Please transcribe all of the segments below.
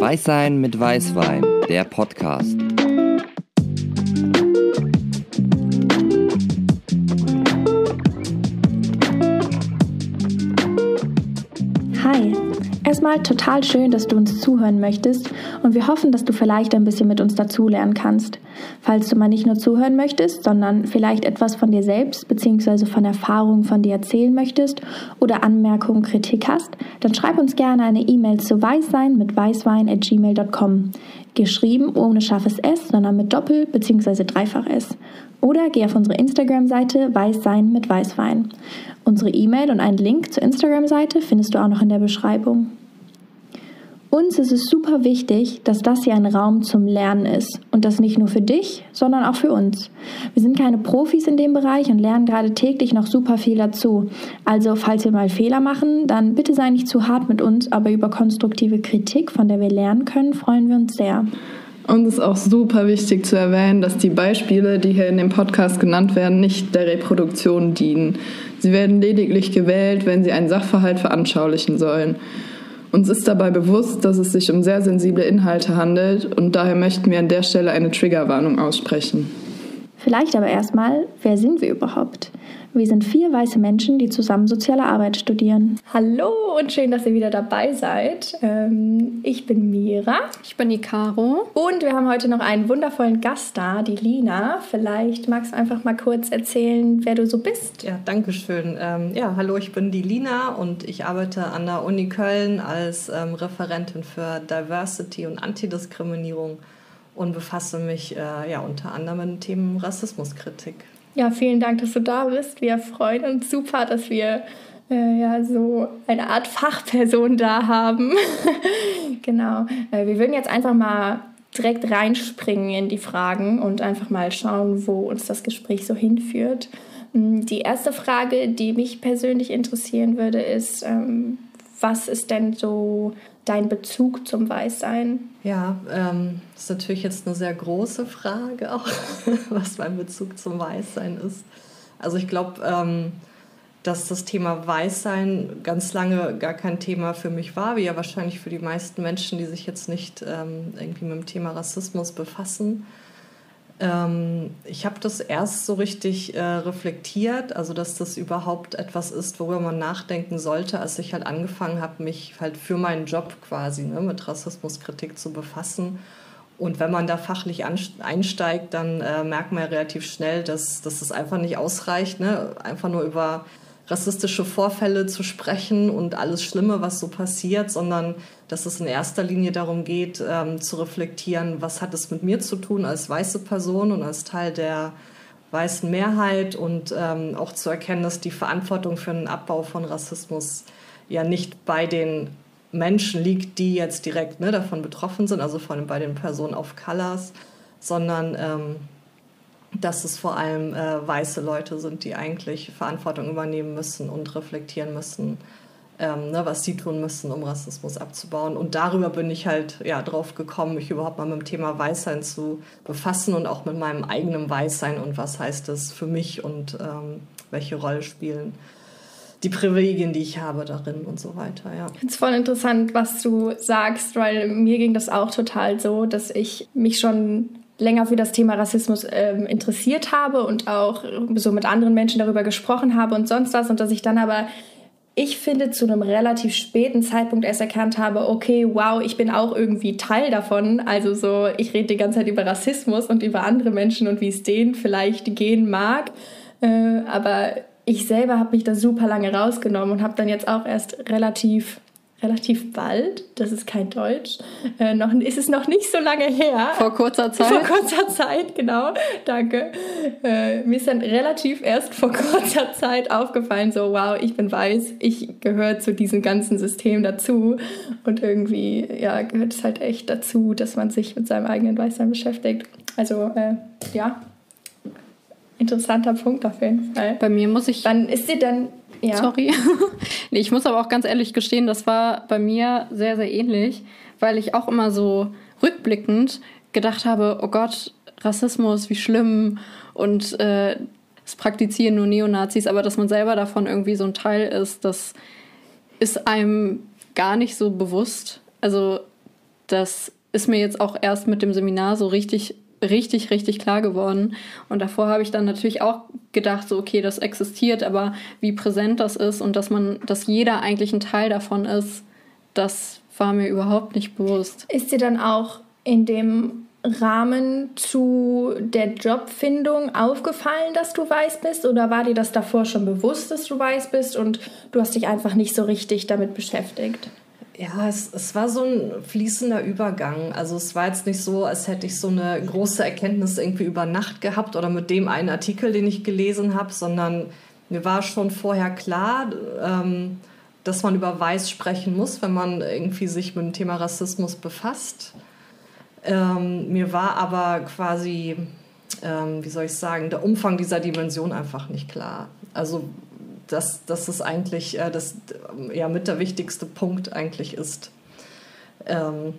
Weißsein mit Weißwein, der Podcast. Hi, erstmal total schön, dass du uns zuhören möchtest und wir hoffen, dass du vielleicht ein bisschen mit uns dazulernen kannst. Falls du mal nicht nur zuhören möchtest, sondern vielleicht etwas von dir selbst bzw. von Erfahrungen von dir erzählen möchtest oder Anmerkungen, Kritik hast, dann schreib uns gerne eine E-Mail zu weißwein mit weißwein@gmail.com. Geschrieben ohne scharfes S, sondern mit Doppel- bzw. Dreifach S. Oder geh auf unsere Instagram-Seite Weißsein mit Weißwein. Unsere E-Mail und einen Link zur Instagram-Seite findest du auch noch in der Beschreibung. Uns ist es super wichtig, dass das hier ein Raum zum Lernen ist. Und das nicht nur für dich, sondern auch für uns. Wir sind keine Profis in dem Bereich und lernen gerade täglich noch super viel dazu. Also, falls wir mal Fehler machen, dann bitte sei nicht zu hart mit uns, aber über konstruktive Kritik, von der wir lernen können, freuen wir uns sehr. Uns ist auch super wichtig zu erwähnen, dass die Beispiele, die hier in dem Podcast genannt werden, nicht der Reproduktion dienen. Sie werden lediglich gewählt, wenn sie einen Sachverhalt veranschaulichen sollen. Uns ist dabei bewusst, dass es sich um sehr sensible Inhalte handelt und daher möchten wir an der Stelle eine Triggerwarnung aussprechen. Vielleicht aber erstmal, wer sind wir überhaupt? Wir sind vier weiße Menschen, die zusammen soziale Arbeit studieren. Hallo und schön, dass ihr wieder dabei seid. Ähm, ich bin Mira. Ich bin die Caro. Und wir haben heute noch einen wundervollen Gast da, die Lina. Vielleicht magst du einfach mal kurz erzählen, wer du so bist. Ja, danke schön. Ähm, ja, hallo, ich bin die Lina und ich arbeite an der Uni Köln als ähm, Referentin für Diversity und Antidiskriminierung und befasse mich äh, ja unter anderem mit Thema Rassismuskritik. Ja, vielen Dank, dass du da bist. Wir freuen uns super, dass wir äh, ja so eine Art Fachperson da haben. genau. Äh, wir würden jetzt einfach mal direkt reinspringen in die Fragen und einfach mal schauen, wo uns das Gespräch so hinführt. Mm, die erste Frage, die mich persönlich interessieren würde, ist, ähm, was ist denn so dein Bezug zum Weißsein? Ja, ähm, das ist natürlich jetzt eine sehr große Frage auch, was mein Bezug zum Weißsein ist. Also ich glaube, ähm, dass das Thema Weißsein ganz lange gar kein Thema für mich war, wie ja wahrscheinlich für die meisten Menschen, die sich jetzt nicht ähm, irgendwie mit dem Thema Rassismus befassen. Ähm, ich habe das erst so richtig äh, reflektiert, also dass das überhaupt etwas ist, worüber man nachdenken sollte, als ich halt angefangen habe, mich halt für meinen Job quasi ne, mit Rassismuskritik zu befassen. Und wenn man da fachlich einsteigt, dann äh, merkt man ja relativ schnell, dass, dass das einfach nicht ausreicht, ne? einfach nur über rassistische Vorfälle zu sprechen und alles Schlimme, was so passiert, sondern dass es in erster Linie darum geht, ähm, zu reflektieren, was hat es mit mir zu tun als weiße Person und als Teil der weißen Mehrheit und ähm, auch zu erkennen, dass die Verantwortung für den Abbau von Rassismus ja nicht bei den Menschen liegt, die jetzt direkt ne, davon betroffen sind, also vor allem bei den Personen of Colors, sondern ähm, dass es vor allem äh, weiße Leute sind, die eigentlich Verantwortung übernehmen müssen und reflektieren müssen, ähm, ne, was sie tun müssen, um Rassismus abzubauen. Und darüber bin ich halt ja, drauf gekommen, mich überhaupt mal mit dem Thema Weißsein zu befassen und auch mit meinem eigenen Weißsein und was heißt das für mich und ähm, welche Rolle spielen die Privilegien, die ich habe darin und so weiter. Ja. Es ist voll interessant, was du sagst, weil mir ging das auch total so, dass ich mich schon länger für das Thema Rassismus ähm, interessiert habe und auch so mit anderen Menschen darüber gesprochen habe und sonst was und dass ich dann aber ich finde, zu einem relativ späten Zeitpunkt erst erkannt habe, okay, wow, ich bin auch irgendwie Teil davon. Also so, ich rede die ganze Zeit über Rassismus und über andere Menschen und wie es denen vielleicht gehen mag. Äh, aber ich selber habe mich da super lange rausgenommen und habe dann jetzt auch erst relativ relativ bald, das ist kein Deutsch, äh, noch, ist es noch nicht so lange her. Vor kurzer Zeit? Vor kurzer Zeit, genau, danke. Äh, mir ist dann relativ erst vor kurzer Zeit aufgefallen, so wow, ich bin weiß, ich gehöre zu diesem ganzen System dazu und irgendwie, ja, gehört es halt echt dazu, dass man sich mit seinem eigenen Weißsein beschäftigt. Also, äh, ja, interessanter Punkt auf jeden Fall. Bei mir muss ich... Wann ist dir dann ja. Sorry. nee, ich muss aber auch ganz ehrlich gestehen, das war bei mir sehr, sehr ähnlich, weil ich auch immer so rückblickend gedacht habe, oh Gott, Rassismus, wie schlimm und äh, es praktizieren nur Neonazis, aber dass man selber davon irgendwie so ein Teil ist, das ist einem gar nicht so bewusst. Also das ist mir jetzt auch erst mit dem Seminar so richtig, richtig, richtig klar geworden. Und davor habe ich dann natürlich auch gedacht, so, okay, das existiert, aber wie präsent das ist und dass man, dass jeder eigentlich ein Teil davon ist, das war mir überhaupt nicht bewusst. Ist dir dann auch in dem Rahmen zu der Jobfindung aufgefallen, dass du weiß bist? Oder war dir das davor schon bewusst, dass du weiß bist und du hast dich einfach nicht so richtig damit beschäftigt? Ja, es, es war so ein fließender Übergang. Also es war jetzt nicht so, als hätte ich so eine große Erkenntnis irgendwie über Nacht gehabt oder mit dem einen Artikel, den ich gelesen habe, sondern mir war schon vorher klar, ähm, dass man über Weiß sprechen muss, wenn man irgendwie sich mit dem Thema Rassismus befasst. Ähm, mir war aber quasi, ähm, wie soll ich sagen, der Umfang dieser Dimension einfach nicht klar. Also dass, dass es eigentlich äh, das ja mit der wichtigste Punkt eigentlich ist. Ähm,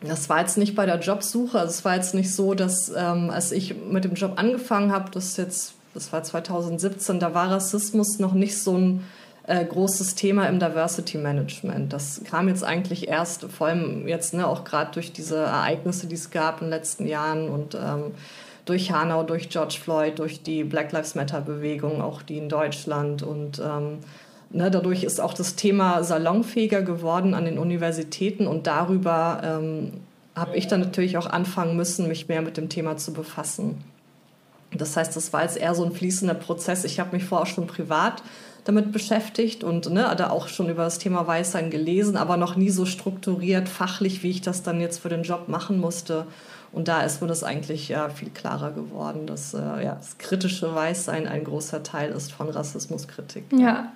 das war jetzt nicht bei der Jobsuche, also es war jetzt nicht so, dass ähm, als ich mit dem Job angefangen habe, das jetzt, das war 2017, da war Rassismus noch nicht so ein äh, großes Thema im Diversity Management. Das kam jetzt eigentlich erst, vor allem jetzt ne, auch gerade durch diese Ereignisse, die es gab in den letzten Jahren und ähm, durch Hanau, durch George Floyd, durch die Black Lives Matter Bewegung, auch die in Deutschland und ähm, ne, dadurch ist auch das Thema salonfähiger geworden an den Universitäten und darüber ähm, habe ich dann natürlich auch anfangen müssen, mich mehr mit dem Thema zu befassen. Das heißt, das war jetzt eher so ein fließender Prozess. Ich habe mich vorher schon privat damit beschäftigt und ne, da auch schon über das Thema Weißsein gelesen, aber noch nie so strukturiert, fachlich, wie ich das dann jetzt für den Job machen musste. Und da ist mir das eigentlich ja, viel klarer geworden, dass äh, ja, das kritische Weißsein ein großer Teil ist von Rassismuskritik. Ja.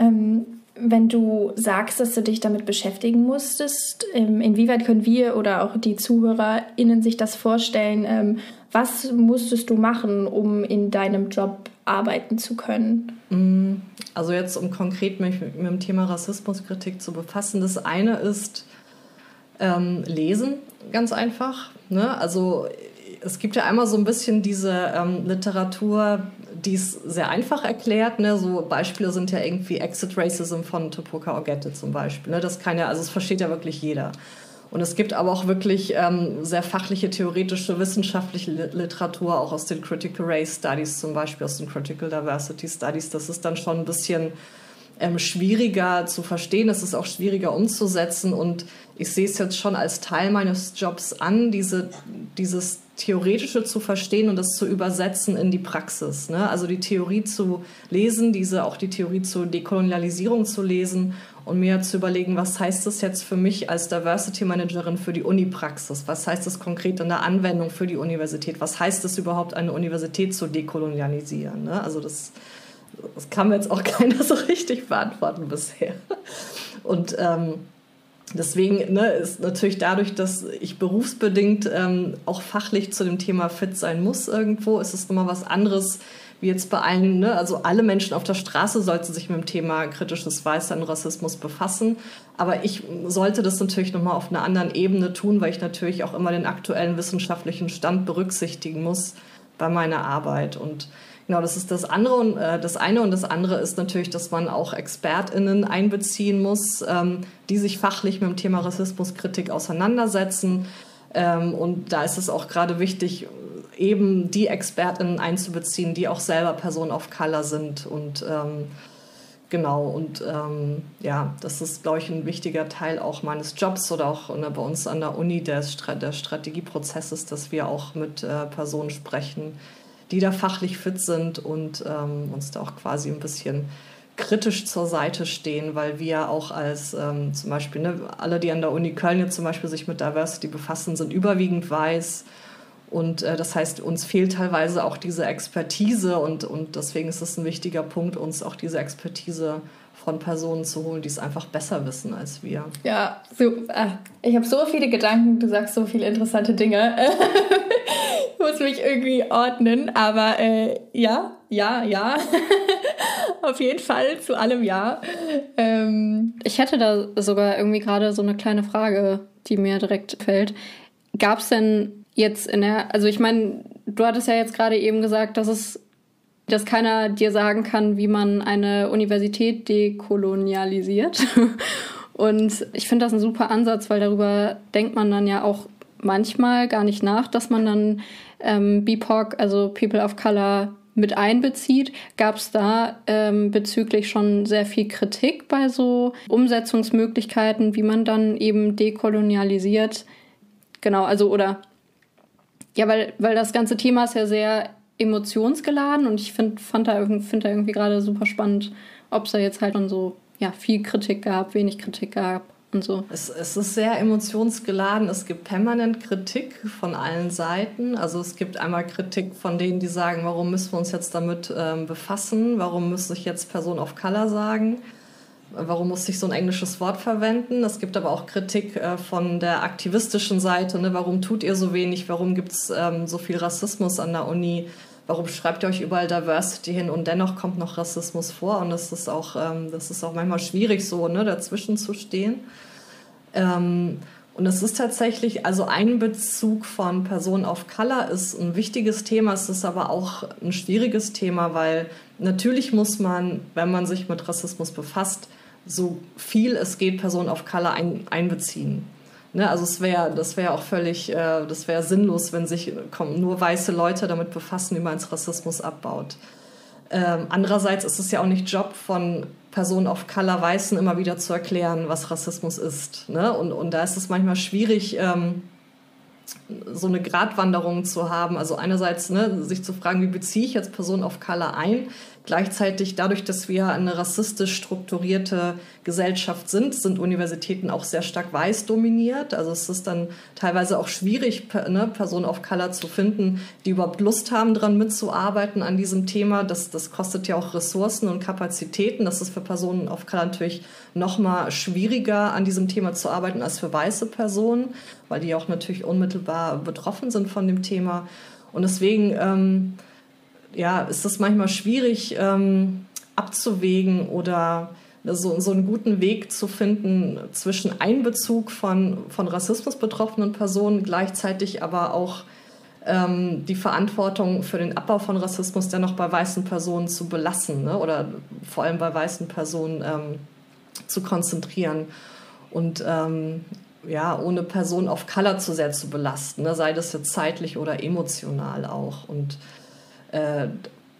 Ähm, wenn du sagst, dass du dich damit beschäftigen musstest, ähm, inwieweit können wir oder auch die ZuhörerInnen sich das vorstellen? Ähm, was musstest du machen, um in deinem Job arbeiten zu können? Mm, also jetzt, um konkret mich mit, mit dem Thema Rassismuskritik zu befassen, das eine ist ähm, Lesen, ganz einfach. Ne? Also es gibt ja einmal so ein bisschen diese ähm, Literatur, die es sehr einfach erklärt. Ne? So Beispiele sind ja irgendwie Exit Racism von Tupoka Ogette zum Beispiel. Ne? Das kann ja, also es versteht ja wirklich jeder. Und es gibt aber auch wirklich ähm, sehr fachliche, theoretische, wissenschaftliche Literatur, auch aus den Critical Race Studies zum Beispiel, aus den Critical Diversity Studies. Das ist dann schon ein bisschen ähm, schwieriger zu verstehen, es ist auch schwieriger umzusetzen und ich sehe es jetzt schon als Teil meines Jobs an, diese, dieses Theoretische zu verstehen und das zu übersetzen in die Praxis. Ne? Also die Theorie zu lesen, diese auch die Theorie zur Dekolonialisierung zu lesen und mir zu überlegen, was heißt das jetzt für mich als Diversity Managerin für die Unipraxis? Was heißt das konkret in der Anwendung für die Universität? Was heißt es überhaupt, eine Universität zu dekolonialisieren? Ne? Also das das kann mir jetzt auch keiner so richtig beantworten bisher. Und ähm, deswegen ne, ist natürlich dadurch, dass ich berufsbedingt ähm, auch fachlich zu dem Thema fit sein muss irgendwo, ist es nochmal was anderes wie jetzt bei allen, ne? also alle Menschen auf der Straße sollten sich mit dem Thema kritisches Weißsein und Rassismus befassen. Aber ich sollte das natürlich nochmal auf einer anderen Ebene tun, weil ich natürlich auch immer den aktuellen wissenschaftlichen Stand berücksichtigen muss bei meiner Arbeit. Und Genau, das ist das andere und äh, das eine und das andere ist natürlich, dass man auch ExpertInnen einbeziehen muss, ähm, die sich fachlich mit dem Thema Rassismuskritik auseinandersetzen. Ähm, und da ist es auch gerade wichtig, eben die ExpertInnen einzubeziehen, die auch selber Personen of Color sind und ähm, Genau, und ähm, ja, das ist, glaube ich, ein wichtiger Teil auch meines Jobs oder auch ne, bei uns an der Uni des, der Strategieprozesses, dass wir auch mit äh, Personen sprechen, die da fachlich fit sind und ähm, uns da auch quasi ein bisschen kritisch zur Seite stehen, weil wir auch als ähm, zum Beispiel, ne, alle, die an der Uni Köln jetzt zum Beispiel sich mit Diversity befassen, sind überwiegend weiß. Und äh, das heißt, uns fehlt teilweise auch diese Expertise und, und deswegen ist es ein wichtiger Punkt, uns auch diese Expertise von Personen zu holen, die es einfach besser wissen als wir. Ja, so, äh, ich habe so viele Gedanken, du sagst so viele interessante Dinge. muss mich irgendwie ordnen, aber äh, ja, ja, ja. Auf jeden Fall zu allem ja. Ähm, ich hätte da sogar irgendwie gerade so eine kleine Frage, die mir direkt fällt. Gab es denn jetzt in der, also ich meine, du hattest ja jetzt gerade eben gesagt, dass es dass keiner dir sagen kann, wie man eine Universität dekolonialisiert. Und ich finde das ein super Ansatz, weil darüber denkt man dann ja auch manchmal gar nicht nach, dass man dann ähm, BIPOC, also People of Color, mit einbezieht. Gab es da ähm, bezüglich schon sehr viel Kritik bei so Umsetzungsmöglichkeiten, wie man dann eben dekolonialisiert? Genau, also oder ja, weil, weil das ganze Thema ist ja sehr emotionsgeladen und ich find, fand da, find da irgendwie gerade super spannend, ob es da jetzt halt schon so ja, viel Kritik gab, wenig Kritik gab und so. Es, es ist sehr emotionsgeladen. Es gibt permanent Kritik von allen Seiten. Also es gibt einmal Kritik von denen, die sagen, warum müssen wir uns jetzt damit ähm, befassen? Warum muss ich jetzt Person of Color sagen? Warum muss ich so ein englisches Wort verwenden? Es gibt aber auch Kritik äh, von der aktivistischen Seite. Ne? Warum tut ihr so wenig? Warum gibt es ähm, so viel Rassismus an der Uni? Warum schreibt ihr euch überall Diversity hin und dennoch kommt noch Rassismus vor? Und das ist auch, ähm, das ist auch manchmal schwierig, so ne, dazwischen zu stehen. Ähm, und es ist tatsächlich, also Einbezug von Personen of Color ist ein wichtiges Thema, es ist aber auch ein schwieriges Thema, weil natürlich muss man, wenn man sich mit Rassismus befasst, so viel es geht Personen of Color ein, einbeziehen. Ne, also es wäre, das wäre auch völlig, äh, das wäre sinnlos, wenn sich komm, nur weiße Leute damit befassen, wie man Rassismus abbaut. Ähm, andererseits ist es ja auch nicht Job von Personen of Color Weißen immer wieder zu erklären, was Rassismus ist. Ne? Und, und da ist es manchmal schwierig, ähm, so eine Gratwanderung zu haben. Also einerseits ne, sich zu fragen, wie beziehe ich jetzt Personen of Color ein? Gleichzeitig dadurch, dass wir eine rassistisch strukturierte Gesellschaft sind, sind Universitäten auch sehr stark weiß dominiert. Also es ist dann teilweise auch schwierig, ne, Personen of Color zu finden, die überhaupt Lust haben, daran mitzuarbeiten an diesem Thema. Das, das kostet ja auch Ressourcen und Kapazitäten. Das ist für Personen of Color natürlich noch mal schwieriger, an diesem Thema zu arbeiten als für weiße Personen, weil die auch natürlich unmittelbar betroffen sind von dem Thema. Und deswegen ähm, ja, ist es manchmal schwierig ähm, abzuwägen oder so, so einen guten Weg zu finden zwischen Einbezug von, von Rassismus betroffenen Personen, gleichzeitig aber auch ähm, die Verantwortung für den Abbau von Rassismus dennoch bei weißen Personen zu belassen ne? oder vor allem bei weißen Personen ähm, zu konzentrieren. Und ähm, ja, ohne Personen auf Color zu sehr zu belasten, ne? sei das jetzt zeitlich oder emotional auch. Und äh,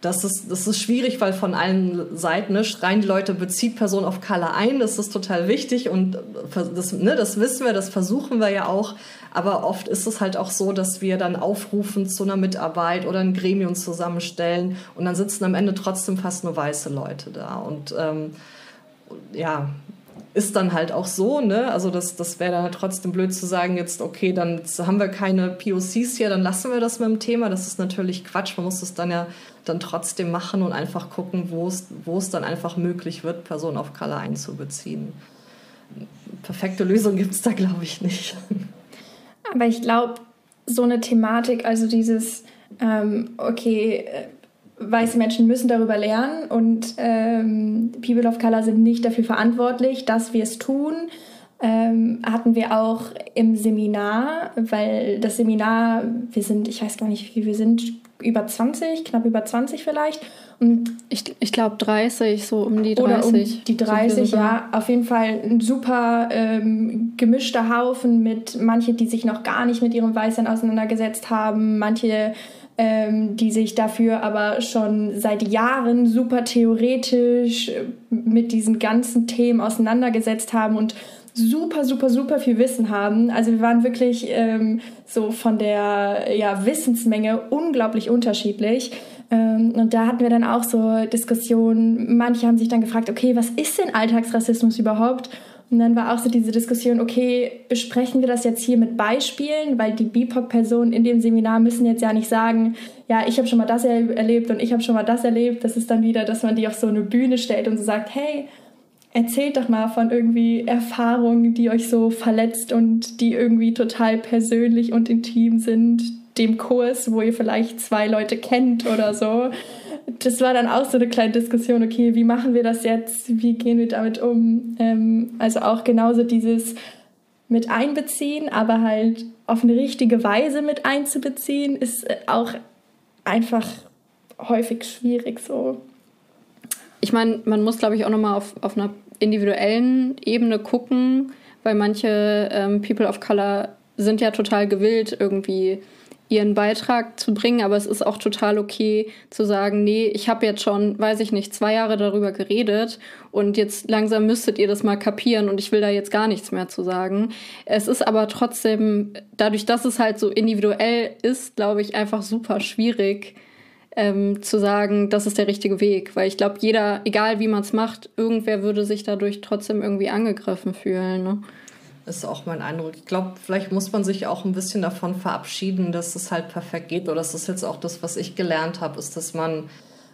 das ist, das ist schwierig, weil von allen Seiten ne, schreien die Leute, bezieht Person auf Color ein. Das ist total wichtig und das, ne, das wissen wir, das versuchen wir ja auch. Aber oft ist es halt auch so, dass wir dann aufrufen zu einer Mitarbeit oder ein Gremium zusammenstellen und dann sitzen am Ende trotzdem fast nur weiße Leute da. Und ähm, ja, ist dann halt auch so, ne? Also das, das wäre dann halt trotzdem blöd zu sagen, jetzt, okay, dann haben wir keine POCs hier, dann lassen wir das mit dem Thema. Das ist natürlich Quatsch. Man muss das dann ja dann trotzdem machen und einfach gucken, wo es, dann einfach möglich wird, Personen of Color einzubeziehen. Perfekte Lösung gibt es da, glaube ich, nicht. Aber ich glaube, so eine Thematik, also dieses, ähm, okay, äh, weiße Menschen müssen darüber lernen und ähm, People of Color sind nicht dafür verantwortlich, dass wir es tun. Ähm, hatten wir auch im Seminar, weil das Seminar, wir sind, ich weiß gar nicht, wie wir sind, über 20, knapp über 20 vielleicht. Und ich, ich glaube 30, so um die 30. Oder um die 30, ja. Auf jeden Fall ein super ähm, gemischter Haufen mit manche, die sich noch gar nicht mit ihrem Weißsein auseinandergesetzt haben, manche ähm, die sich dafür aber schon seit Jahren super theoretisch äh, mit diesen ganzen Themen auseinandergesetzt haben und super, super, super viel Wissen haben. Also wir waren wirklich ähm, so von der ja, Wissensmenge unglaublich unterschiedlich. Ähm, und da hatten wir dann auch so Diskussionen. Manche haben sich dann gefragt, okay, was ist denn Alltagsrassismus überhaupt? Und dann war auch so diese Diskussion, okay, besprechen wir das jetzt hier mit Beispielen, weil die BIPOC-Personen in dem Seminar müssen jetzt ja nicht sagen, ja, ich habe schon mal das erlebt und ich habe schon mal das erlebt. Das ist dann wieder, dass man die auf so eine Bühne stellt und so sagt, hey, erzählt doch mal von irgendwie Erfahrungen, die euch so verletzt und die irgendwie total persönlich und intim sind, dem Kurs, wo ihr vielleicht zwei Leute kennt oder so das war dann auch so eine kleine Diskussion, okay, wie machen wir das jetzt? Wie gehen wir damit um? Ähm, also auch genauso dieses mit einbeziehen, aber halt auf eine richtige Weise mit einzubeziehen, ist auch einfach häufig schwierig so. ich meine, man muss, glaube ich, auch nochmal auf, auf einer individuellen Ebene gucken, weil manche ähm, People of Color sind ja total gewillt, irgendwie ihren Beitrag zu bringen, aber es ist auch total okay zu sagen, nee, ich habe jetzt schon, weiß ich nicht, zwei Jahre darüber geredet und jetzt langsam müsstet ihr das mal kapieren und ich will da jetzt gar nichts mehr zu sagen. Es ist aber trotzdem, dadurch, dass es halt so individuell ist, glaube ich, einfach super schwierig ähm, zu sagen, das ist der richtige Weg, weil ich glaube, jeder, egal wie man es macht, irgendwer würde sich dadurch trotzdem irgendwie angegriffen fühlen. Ne? Ist auch mein Eindruck. Ich glaube, vielleicht muss man sich auch ein bisschen davon verabschieden, dass es halt perfekt geht. Oder das ist jetzt auch das, was ich gelernt habe, ist, dass man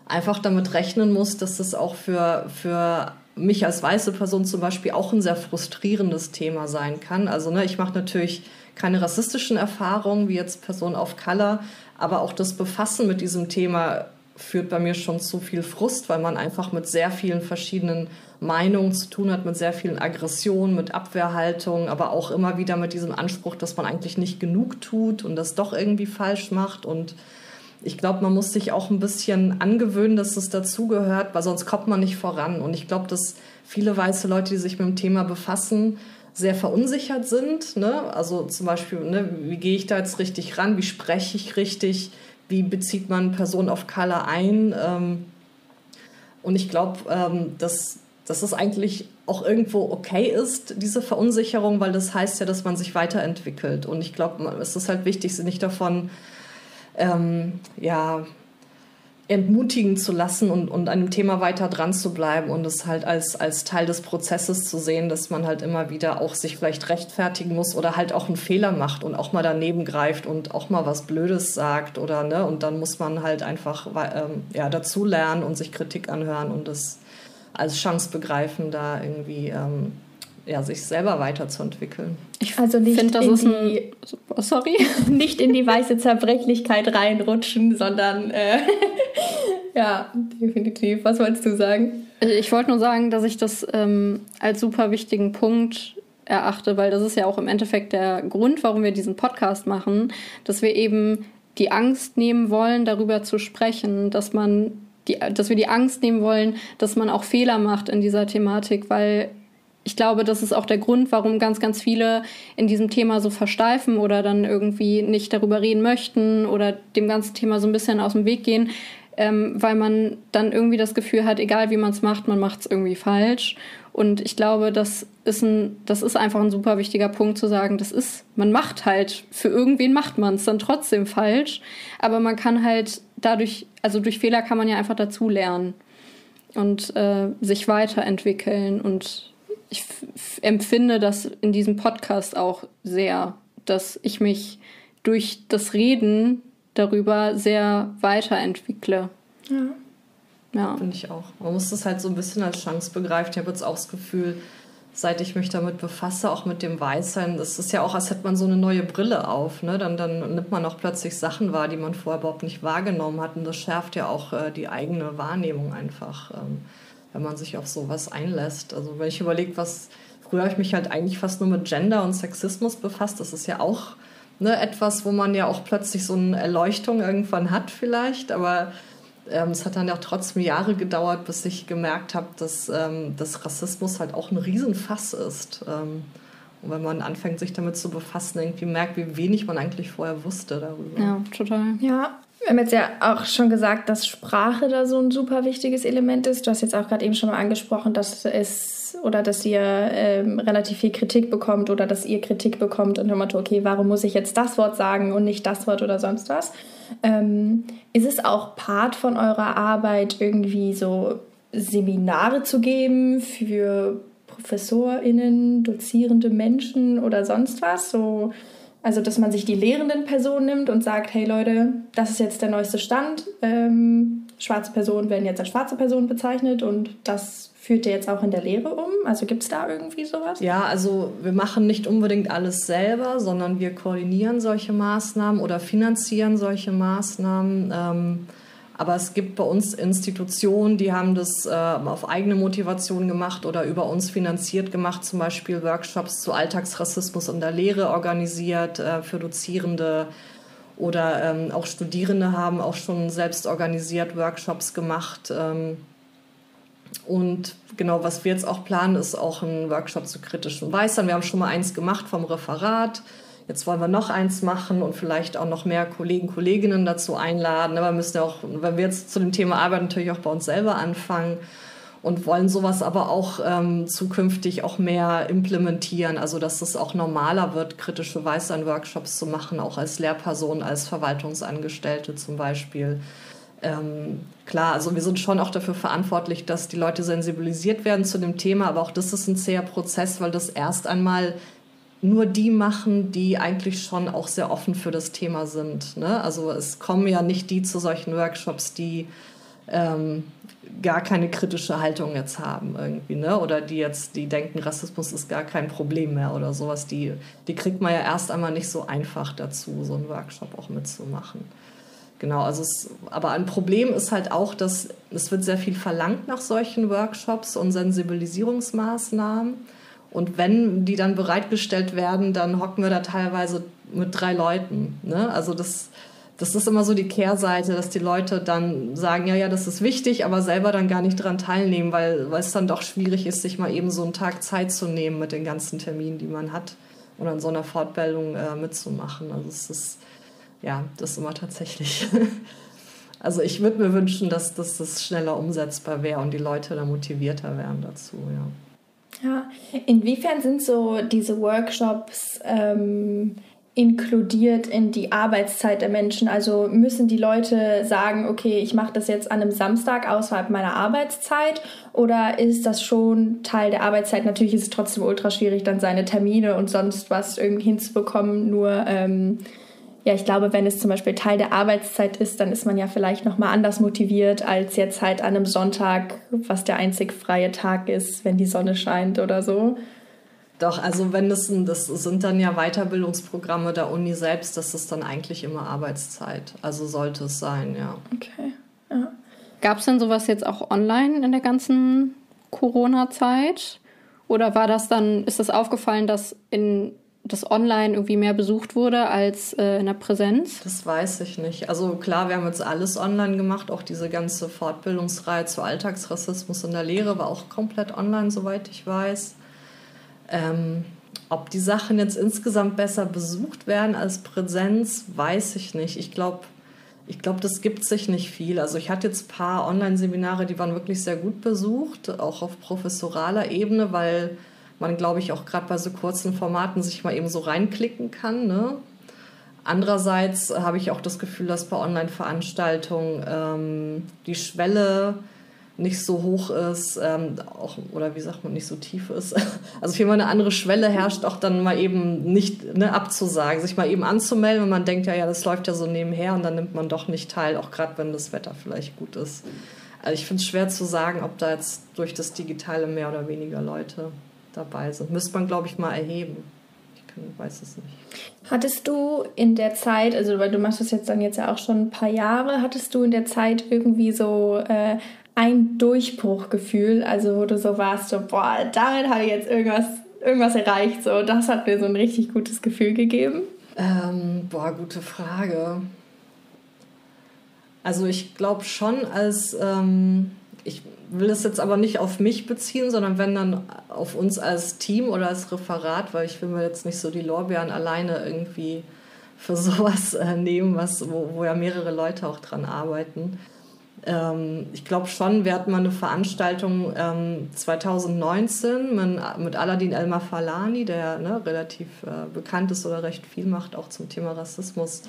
einfach damit rechnen muss, dass das auch für, für mich als weiße Person zum Beispiel auch ein sehr frustrierendes Thema sein kann. Also ne, ich mache natürlich keine rassistischen Erfahrungen wie jetzt Person of Color, aber auch das Befassen mit diesem Thema führt bei mir schon zu viel Frust, weil man einfach mit sehr vielen verschiedenen Meinungen zu tun hat, mit sehr vielen Aggressionen, mit Abwehrhaltung, aber auch immer wieder mit diesem Anspruch, dass man eigentlich nicht genug tut und das doch irgendwie falsch macht. Und ich glaube, man muss sich auch ein bisschen angewöhnen, dass es dazugehört, weil sonst kommt man nicht voran. Und ich glaube, dass viele weiße Leute, die sich mit dem Thema befassen, sehr verunsichert sind. Ne? Also zum Beispiel, ne, wie gehe ich da jetzt richtig ran? Wie spreche ich richtig? Wie bezieht man Personen of Color ein? Ähm, und ich glaube, ähm, dass dass es eigentlich auch irgendwo okay ist, diese Verunsicherung, weil das heißt ja, dass man sich weiterentwickelt. Und ich glaube, es ist halt wichtig, sich nicht davon ähm, ja, entmutigen zu lassen und, und an dem Thema weiter dran zu bleiben und es halt als, als Teil des Prozesses zu sehen, dass man halt immer wieder auch sich vielleicht rechtfertigen muss oder halt auch einen Fehler macht und auch mal daneben greift und auch mal was Blödes sagt oder ne und dann muss man halt einfach ähm, ja, dazu lernen und sich Kritik anhören und das als Chance begreifen, da irgendwie ähm, ja, sich selber weiterzuentwickeln. Ich also nicht find, das in ist die, ein, sorry, nicht in die weiße Zerbrechlichkeit reinrutschen, sondern äh, ja, definitiv. Was wolltest du sagen? Ich wollte nur sagen, dass ich das ähm, als super wichtigen Punkt erachte, weil das ist ja auch im Endeffekt der Grund, warum wir diesen Podcast machen, dass wir eben die Angst nehmen wollen, darüber zu sprechen, dass man die, dass wir die Angst nehmen wollen, dass man auch Fehler macht in dieser Thematik, weil ich glaube, das ist auch der Grund, warum ganz, ganz viele in diesem Thema so versteifen oder dann irgendwie nicht darüber reden möchten oder dem ganzen Thema so ein bisschen aus dem Weg gehen, ähm, weil man dann irgendwie das Gefühl hat, egal wie man es macht, man macht es irgendwie falsch. Und ich glaube, das ist ein, das ist einfach ein super wichtiger Punkt zu sagen, das ist, man macht halt, für irgendwen macht man es dann trotzdem falsch, aber man kann halt dadurch, also durch Fehler kann man ja einfach dazu lernen und äh, sich weiterentwickeln. Und ich empfinde das in diesem Podcast auch sehr, dass ich mich durch das Reden darüber sehr weiterentwickle. Ja. Ja. Finde ich auch. Man muss das halt so ein bisschen als Chance begreifen. Ich habe jetzt auch das Gefühl, seit ich mich damit befasse, auch mit dem Weißsein, das ist ja auch, als hätte man so eine neue Brille auf. Ne? Dann, dann nimmt man auch plötzlich Sachen wahr, die man vorher überhaupt nicht wahrgenommen hat. Und das schärft ja auch äh, die eigene Wahrnehmung einfach, ähm, wenn man sich auf sowas einlässt. Also wenn ich überlege, was früher habe ich mich halt eigentlich fast nur mit Gender und Sexismus befasst. Das ist ja auch ne, etwas, wo man ja auch plötzlich so eine Erleuchtung irgendwann hat vielleicht. Aber ähm, es hat dann ja auch trotzdem Jahre gedauert, bis ich gemerkt habe, dass, ähm, dass Rassismus halt auch ein Riesenfass ist. Ähm, und wenn man anfängt, sich damit zu befassen, irgendwie merkt, wie wenig man eigentlich vorher wusste darüber. Ja, total. Ja, wir haben jetzt ja auch schon gesagt, dass Sprache da so ein super wichtiges Element ist. Du hast jetzt auch gerade eben schon mal angesprochen, dass es oder dass ihr ähm, relativ viel Kritik bekommt oder dass ihr Kritik bekommt und Motto, okay, warum muss ich jetzt das Wort sagen und nicht das Wort oder sonst was? Ähm, ist es auch Part von eurer Arbeit, irgendwie so Seminare zu geben für ProfessorInnen, dozierende Menschen oder sonst was? So, also, dass man sich die lehrenden Personen nimmt und sagt, hey Leute, das ist jetzt der neueste Stand. Ähm, schwarze Personen werden jetzt als schwarze Personen bezeichnet und das führt ihr jetzt auch in der Lehre um? Also gibt es da irgendwie sowas? Ja, also wir machen nicht unbedingt alles selber, sondern wir koordinieren solche Maßnahmen oder finanzieren solche Maßnahmen. Ähm, aber es gibt bei uns Institutionen, die haben das äh, auf eigene Motivation gemacht oder über uns finanziert gemacht, zum Beispiel Workshops zu Alltagsrassismus in der Lehre organisiert äh, für Dozierende oder ähm, auch Studierende haben auch schon selbst organisiert Workshops gemacht. Ähm, und genau, was wir jetzt auch planen, ist auch ein Workshop zu kritischen Weißern. Wir haben schon mal eins gemacht vom Referat. Jetzt wollen wir noch eins machen und vielleicht auch noch mehr Kollegen, Kolleginnen dazu einladen. Aber wir müssen ja auch, wenn wir jetzt zu dem Thema arbeiten, natürlich auch bei uns selber anfangen und wollen sowas aber auch ähm, zukünftig auch mehr implementieren. Also, dass es auch normaler wird, kritische Weißsein-Workshops zu machen, auch als Lehrperson, als Verwaltungsangestellte zum Beispiel. Ähm, klar, also wir sind schon auch dafür verantwortlich, dass die Leute sensibilisiert werden zu dem Thema, aber auch das ist ein zäher Prozess, weil das erst einmal nur die machen, die eigentlich schon auch sehr offen für das Thema sind. Ne? Also es kommen ja nicht die zu solchen Workshops, die ähm, gar keine kritische Haltung jetzt haben irgendwie, ne? Oder die jetzt, die denken, Rassismus ist gar kein Problem mehr oder sowas. Die, die kriegt man ja erst einmal nicht so einfach dazu, so einen Workshop auch mitzumachen. Genau, also es, aber ein Problem ist halt auch, dass es wird sehr viel verlangt nach solchen Workshops und Sensibilisierungsmaßnahmen. Und wenn die dann bereitgestellt werden, dann hocken wir da teilweise mit drei Leuten. Ne? Also das, das ist immer so die Kehrseite, dass die Leute dann sagen, ja, ja, das ist wichtig, aber selber dann gar nicht daran teilnehmen, weil, weil es dann doch schwierig ist, sich mal eben so einen Tag Zeit zu nehmen mit den ganzen Terminen, die man hat und an so einer Fortbildung äh, mitzumachen. Also es ist ja, das immer tatsächlich. Also ich würde mir wünschen, dass, dass das schneller umsetzbar wäre und die Leute da motivierter wären dazu, ja. Ja, inwiefern sind so diese Workshops ähm, inkludiert in die Arbeitszeit der Menschen? Also müssen die Leute sagen, okay, ich mache das jetzt an einem Samstag außerhalb meiner Arbeitszeit oder ist das schon Teil der Arbeitszeit? Natürlich ist es trotzdem ultra schwierig, dann seine Termine und sonst was irgendwie hinzubekommen, nur... Ähm, ja, ich glaube, wenn es zum Beispiel Teil der Arbeitszeit ist, dann ist man ja vielleicht nochmal anders motiviert als jetzt halt an einem Sonntag, was der einzig freie Tag ist, wenn die Sonne scheint oder so. Doch, also wenn das, das sind dann ja Weiterbildungsprogramme der Uni selbst, das ist dann eigentlich immer Arbeitszeit. Also sollte es sein, ja. Okay. Ja. Gab es denn sowas jetzt auch online in der ganzen Corona-Zeit? Oder war das dann, ist das aufgefallen, dass in das online irgendwie mehr besucht wurde als äh, in der Präsenz? Das weiß ich nicht. Also klar, wir haben jetzt alles online gemacht. Auch diese ganze Fortbildungsreihe zu Alltagsrassismus in der Lehre war auch komplett online, soweit ich weiß. Ähm, ob die Sachen jetzt insgesamt besser besucht werden als Präsenz, weiß ich nicht. Ich glaube, ich glaube, das gibt sich nicht viel. Also ich hatte jetzt ein paar Online-Seminare, die waren wirklich sehr gut besucht, auch auf professoraler Ebene, weil man, glaube ich, auch gerade bei so kurzen Formaten sich mal eben so reinklicken kann. Ne? Andererseits habe ich auch das Gefühl, dass bei Online-Veranstaltungen ähm, die Schwelle nicht so hoch ist, ähm, auch, oder wie sagt man, nicht so tief ist. Also vielmehr eine andere Schwelle herrscht, auch dann mal eben nicht ne, abzusagen, sich mal eben anzumelden, wenn man denkt, ja, ja, das läuft ja so nebenher und dann nimmt man doch nicht teil, auch gerade wenn das Wetter vielleicht gut ist. Also ich finde es schwer zu sagen, ob da jetzt durch das Digitale mehr oder weniger Leute dabei sind. Müsste man, glaube ich, mal erheben. Ich kann, weiß es nicht. Hattest du in der Zeit, also weil du machst das jetzt dann jetzt ja auch schon ein paar Jahre, hattest du in der Zeit irgendwie so äh, ein Durchbruchgefühl, also wo du so warst, so, boah, damit habe ich jetzt irgendwas, irgendwas erreicht, so, das hat mir so ein richtig gutes Gefühl gegeben? Ähm, boah, gute Frage. Also ich glaube schon, als ähm, ich will es jetzt aber nicht auf mich beziehen, sondern wenn dann auf uns als Team oder als Referat, weil ich will mir jetzt nicht so die Lorbeeren alleine irgendwie für sowas äh, nehmen, was, wo, wo ja mehrere Leute auch dran arbeiten. Ähm, ich glaube schon, wir hatten mal eine Veranstaltung ähm, 2019 mit, mit Aladin Elmar Falani, der ne, relativ äh, bekannt ist oder recht viel macht, auch zum Thema Rassismus.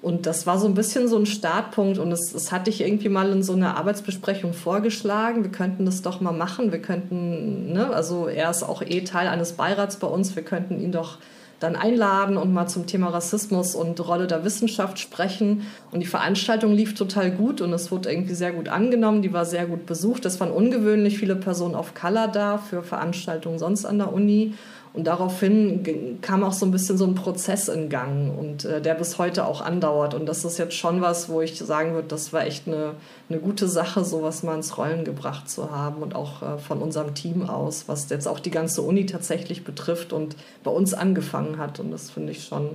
Und das war so ein bisschen so ein Startpunkt und das, das hatte ich irgendwie mal in so einer Arbeitsbesprechung vorgeschlagen. Wir könnten das doch mal machen. Wir könnten, ne, also er ist auch eh Teil eines Beirats bei uns. Wir könnten ihn doch dann einladen und mal zum Thema Rassismus und Rolle der Wissenschaft sprechen. Und die Veranstaltung lief total gut und es wurde irgendwie sehr gut angenommen. Die war sehr gut besucht. Es waren ungewöhnlich viele Personen auf Color da für Veranstaltungen sonst an der Uni. Und daraufhin kam auch so ein bisschen so ein Prozess in Gang und äh, der bis heute auch andauert. Und das ist jetzt schon was, wo ich sagen würde, das war echt eine, eine gute Sache, sowas mal ins Rollen gebracht zu haben und auch äh, von unserem Team aus, was jetzt auch die ganze Uni tatsächlich betrifft und bei uns angefangen hat. Und das finde ich schon,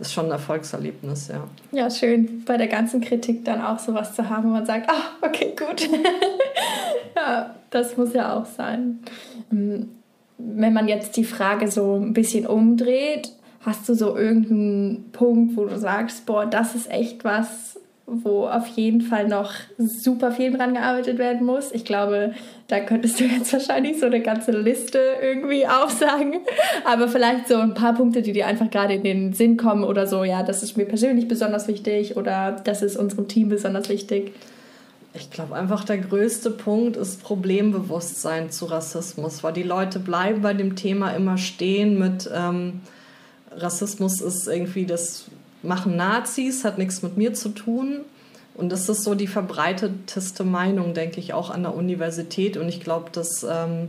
ist schon ein Erfolgserlebnis, ja. Ja, schön, bei der ganzen Kritik dann auch sowas zu haben, wo man sagt, ah, okay, gut. ja. das muss ja auch sein. Wenn man jetzt die Frage so ein bisschen umdreht, hast du so irgendeinen Punkt, wo du sagst, boah, das ist echt was, wo auf jeden Fall noch super viel dran gearbeitet werden muss. Ich glaube, da könntest du jetzt wahrscheinlich so eine ganze Liste irgendwie aufsagen. Aber vielleicht so ein paar Punkte, die dir einfach gerade in den Sinn kommen oder so, ja, das ist mir persönlich besonders wichtig oder das ist unserem Team besonders wichtig. Ich glaube einfach, der größte Punkt ist Problembewusstsein zu Rassismus, weil die Leute bleiben bei dem Thema immer stehen mit ähm, Rassismus ist irgendwie das machen Nazis, hat nichts mit mir zu tun. Und das ist so die verbreiteteste Meinung, denke ich, auch an der Universität. Und ich glaube, dass ähm,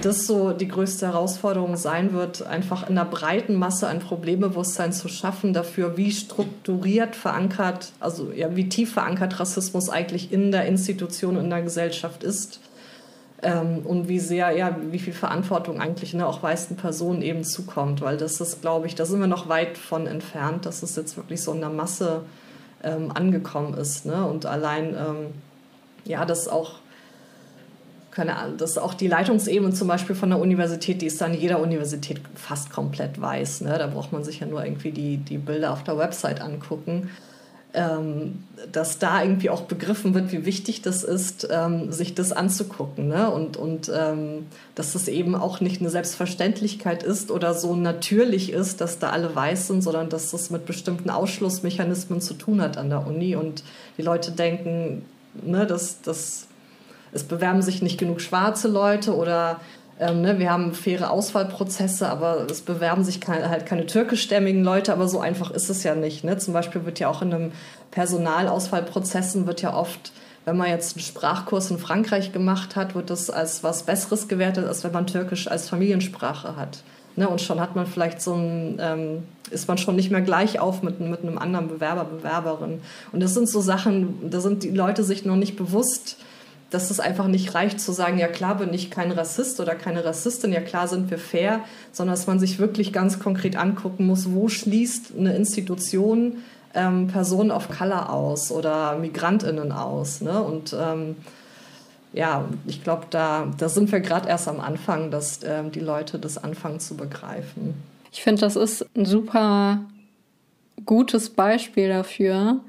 das so die größte Herausforderung sein wird, einfach in der breiten Masse ein Problembewusstsein zu schaffen dafür, wie strukturiert verankert, also ja, wie tief verankert Rassismus eigentlich in der Institution, in der Gesellschaft ist ähm, und wie sehr, ja, wie viel Verantwortung eigentlich ne, auch weißen Personen eben zukommt, weil das ist, glaube ich, da sind wir noch weit von entfernt, dass es jetzt wirklich so in der Masse ähm, angekommen ist. Ne? Und allein, ähm, ja, das auch keine Ahnung, dass auch die Leitungsebene zum Beispiel von der Universität, die ist dann jeder Universität fast komplett weiß. Ne? Da braucht man sich ja nur irgendwie die, die Bilder auf der Website angucken ähm, dass da irgendwie auch begriffen wird, wie wichtig das ist, ähm, sich das anzugucken. Ne? Und, und ähm, dass das eben auch nicht eine Selbstverständlichkeit ist oder so natürlich ist, dass da alle weiß sind, sondern dass das mit bestimmten Ausschlussmechanismen zu tun hat an der Uni. Und die Leute denken, ne, dass, dass es bewerben sich nicht genug schwarze Leute oder ähm, ne, wir haben faire Auswahlprozesse, aber es bewerben sich keine, halt keine türkischstämmigen Leute, aber so einfach ist es ja nicht. Ne? Zum Beispiel wird ja auch in einem Personalauswahlprozessen wird ja oft, wenn man jetzt einen Sprachkurs in Frankreich gemacht hat, wird das als was Besseres gewertet, als wenn man Türkisch als Familiensprache hat. Ne? Und schon hat man vielleicht so ein, ähm, ist man schon nicht mehr gleich auf mit, mit einem anderen Bewerber, Bewerberin. Und das sind so Sachen, da sind die Leute sich noch nicht bewusst, dass es einfach nicht reicht zu sagen, ja klar bin ich kein Rassist oder keine Rassistin, ja klar sind wir fair, sondern dass man sich wirklich ganz konkret angucken muss, wo schließt eine Institution ähm, Personen of Color aus oder Migrantinnen aus. Ne? Und ähm, ja, ich glaube, da, da sind wir gerade erst am Anfang, dass ähm, die Leute das anfangen zu begreifen. Ich finde, das ist ein super gutes Beispiel dafür.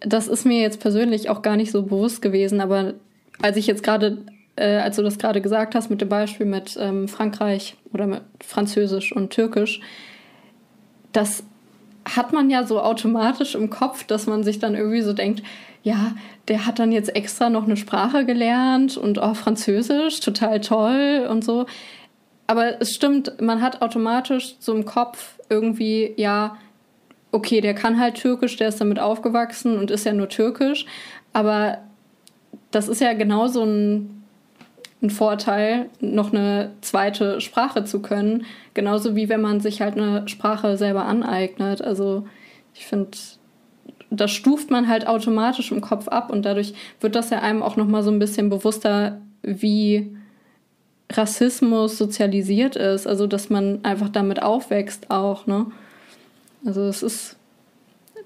Das ist mir jetzt persönlich auch gar nicht so bewusst gewesen, aber als ich jetzt gerade, äh, als du das gerade gesagt hast mit dem Beispiel mit ähm, Frankreich oder mit Französisch und Türkisch, das hat man ja so automatisch im Kopf, dass man sich dann irgendwie so denkt, ja, der hat dann jetzt extra noch eine Sprache gelernt und auch oh, Französisch, total toll und so. Aber es stimmt, man hat automatisch so im Kopf irgendwie, ja, okay, der kann halt Türkisch, der ist damit aufgewachsen und ist ja nur Türkisch. Aber das ist ja genauso ein, ein Vorteil, noch eine zweite Sprache zu können. Genauso wie wenn man sich halt eine Sprache selber aneignet. Also ich finde, das stuft man halt automatisch im Kopf ab und dadurch wird das ja einem auch noch mal so ein bisschen bewusster, wie Rassismus sozialisiert ist. Also dass man einfach damit aufwächst auch. Ne? Also es ist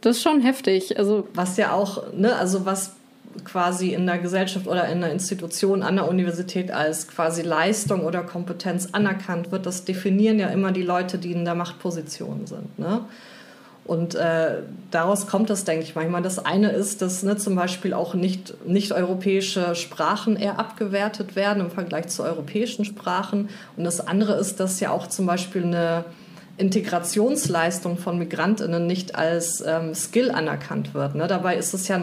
das ist schon heftig. Also was ja auch, ne, also was quasi in der Gesellschaft oder in der Institution an der Universität als quasi Leistung oder Kompetenz anerkannt wird, das definieren ja immer die Leute, die in der Machtposition sind. Ne? Und äh, daraus kommt das, denke ich manchmal. Das eine ist, dass ne, zum Beispiel auch nicht, nicht europäische Sprachen eher abgewertet werden im Vergleich zu europäischen Sprachen. Und das andere ist, dass ja auch zum Beispiel eine Integrationsleistung von Migrantinnen nicht als ähm, Skill anerkannt wird. Ne? Dabei ist es ja,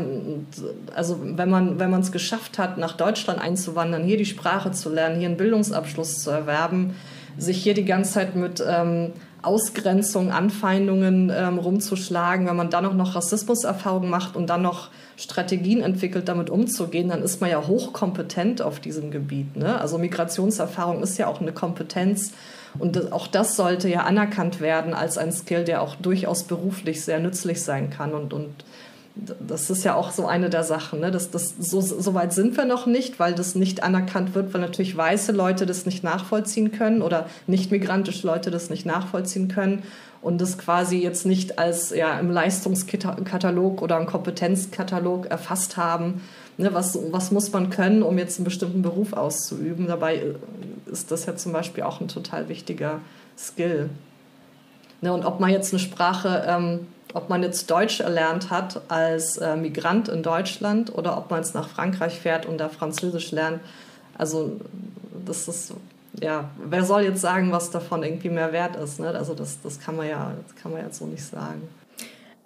also wenn man wenn es geschafft hat, nach Deutschland einzuwandern, hier die Sprache zu lernen, hier einen Bildungsabschluss zu erwerben, sich hier die ganze Zeit mit ähm, Ausgrenzung, Anfeindungen ähm, rumzuschlagen, wenn man dann auch noch Rassismuserfahrungen macht und dann noch Strategien entwickelt, damit umzugehen, dann ist man ja hochkompetent auf diesem Gebiet. Ne? Also Migrationserfahrung ist ja auch eine Kompetenz, und auch das sollte ja anerkannt werden als ein Skill, der auch durchaus beruflich sehr nützlich sein kann. Und, und das ist ja auch so eine der Sachen. Ne? Das, das, so, so weit sind wir noch nicht, weil das nicht anerkannt wird, weil natürlich weiße Leute das nicht nachvollziehen können oder nicht migrantische Leute das nicht nachvollziehen können und das quasi jetzt nicht als ja, im Leistungskatalog oder im Kompetenzkatalog erfasst haben. Ne? Was, was muss man können, um jetzt einen bestimmten Beruf auszuüben? Dabei ist das ja zum Beispiel auch ein total wichtiger Skill. Ne? Und ob man jetzt eine Sprache ähm, ob man jetzt Deutsch erlernt hat als äh, Migrant in Deutschland oder ob man jetzt nach Frankreich fährt und da Französisch lernt. Also das ist, ja, wer soll jetzt sagen, was davon irgendwie mehr wert ist? Ne? Also das, das, kann man ja, das kann man jetzt so nicht sagen.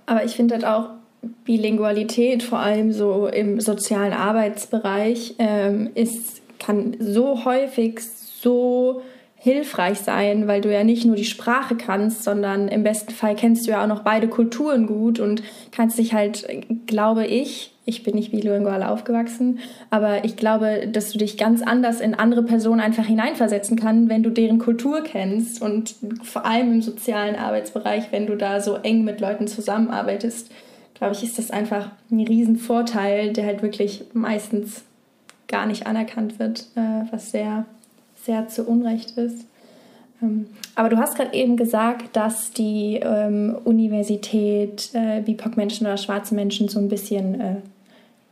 Aber ich finde halt auch Bilingualität, vor allem so im sozialen Arbeitsbereich, ähm, ist, kann so häufig so hilfreich sein, weil du ja nicht nur die Sprache kannst, sondern im besten Fall kennst du ja auch noch beide Kulturen gut und kannst dich halt, glaube ich, ich bin nicht bilingual aufgewachsen, aber ich glaube, dass du dich ganz anders in andere Personen einfach hineinversetzen kannst, wenn du deren Kultur kennst und vor allem im sozialen Arbeitsbereich, wenn du da so eng mit Leuten zusammenarbeitest, glaube ich, ist das einfach ein Riesenvorteil, der halt wirklich meistens gar nicht anerkannt wird, äh, was sehr sehr zu Unrecht ist. Ähm, aber du hast gerade eben gesagt, dass die ähm, Universität äh, BIPOC-Menschen oder schwarze Menschen so ein bisschen, äh,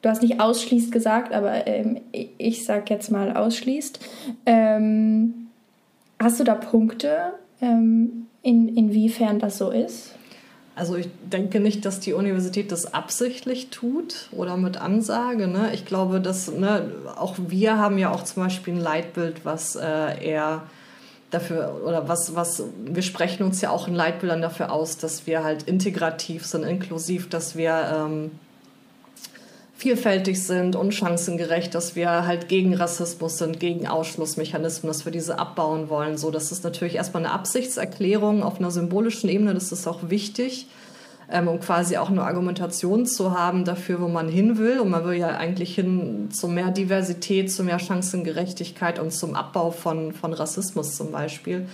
du hast nicht ausschließt gesagt, aber ähm, ich sag jetzt mal ausschließt. Ähm, hast du da Punkte, ähm, in, inwiefern das so ist? Also ich denke nicht, dass die Universität das absichtlich tut oder mit Ansage. Ne? Ich glaube, dass ne, auch wir haben ja auch zum Beispiel ein Leitbild, was äh, eher dafür oder was, was wir sprechen uns ja auch in Leitbildern dafür aus, dass wir halt integrativ sind, inklusiv, dass wir ähm, vielfältig sind und chancengerecht, dass wir halt gegen Rassismus sind, gegen Ausschlussmechanismen, dass wir diese abbauen wollen. So, das ist natürlich erstmal eine Absichtserklärung auf einer symbolischen Ebene, das ist auch wichtig, ähm, um quasi auch eine Argumentation zu haben dafür, wo man hin will. Und man will ja eigentlich hin zu mehr Diversität, zu mehr Chancengerechtigkeit und zum Abbau von, von Rassismus zum Beispiel.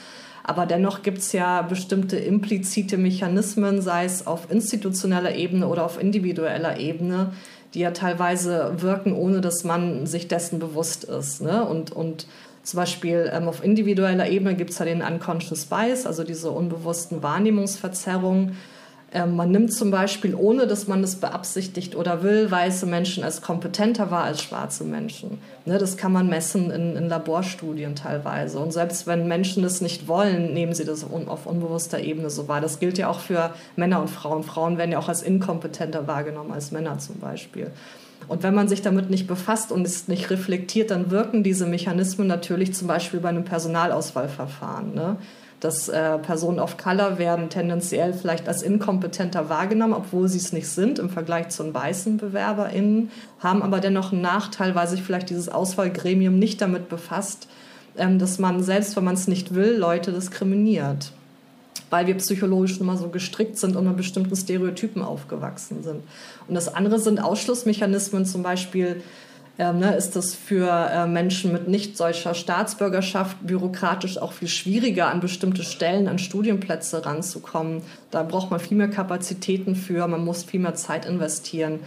Aber dennoch gibt es ja bestimmte implizite Mechanismen, sei es auf institutioneller Ebene oder auf individueller Ebene, die ja teilweise wirken, ohne dass man sich dessen bewusst ist. Ne? Und, und zum Beispiel ähm, auf individueller Ebene gibt es ja den Unconscious Bias, also diese unbewussten Wahrnehmungsverzerrungen man nimmt zum Beispiel, ohne dass man es beabsichtigt oder will, weiße Menschen als kompetenter wahr als schwarze Menschen. Ne, das kann man messen in, in, Laborstudien teilweise. Und selbst wenn Menschen das nicht wollen, nehmen sie das auf unbewusster Ebene so wahr. Das gilt ja auch für Männer und Frauen. Frauen werden ja auch als inkompetenter wahrgenommen als Männer zum Beispiel. Und wenn man sich damit nicht befasst und es nicht reflektiert, dann wirken diese Mechanismen natürlich zum Beispiel bei einem Personalauswahlverfahren. Ne? Dass äh, Personen of Color werden tendenziell vielleicht als inkompetenter wahrgenommen, obwohl sie es nicht sind im Vergleich zu den weißen BewerberInnen, haben aber dennoch einen Nachteil, weil sich vielleicht dieses Auswahlgremium nicht damit befasst, ähm, dass man selbst, wenn man es nicht will, Leute diskriminiert. Weil wir psychologisch immer so gestrickt sind und mit bestimmten Stereotypen aufgewachsen sind. Und das andere sind Ausschlussmechanismen, zum Beispiel ähm, ne, ist das für äh, Menschen mit nicht solcher Staatsbürgerschaft bürokratisch auch viel schwieriger, an bestimmte Stellen, an Studienplätze ranzukommen. Da braucht man viel mehr Kapazitäten für, man muss viel mehr Zeit investieren.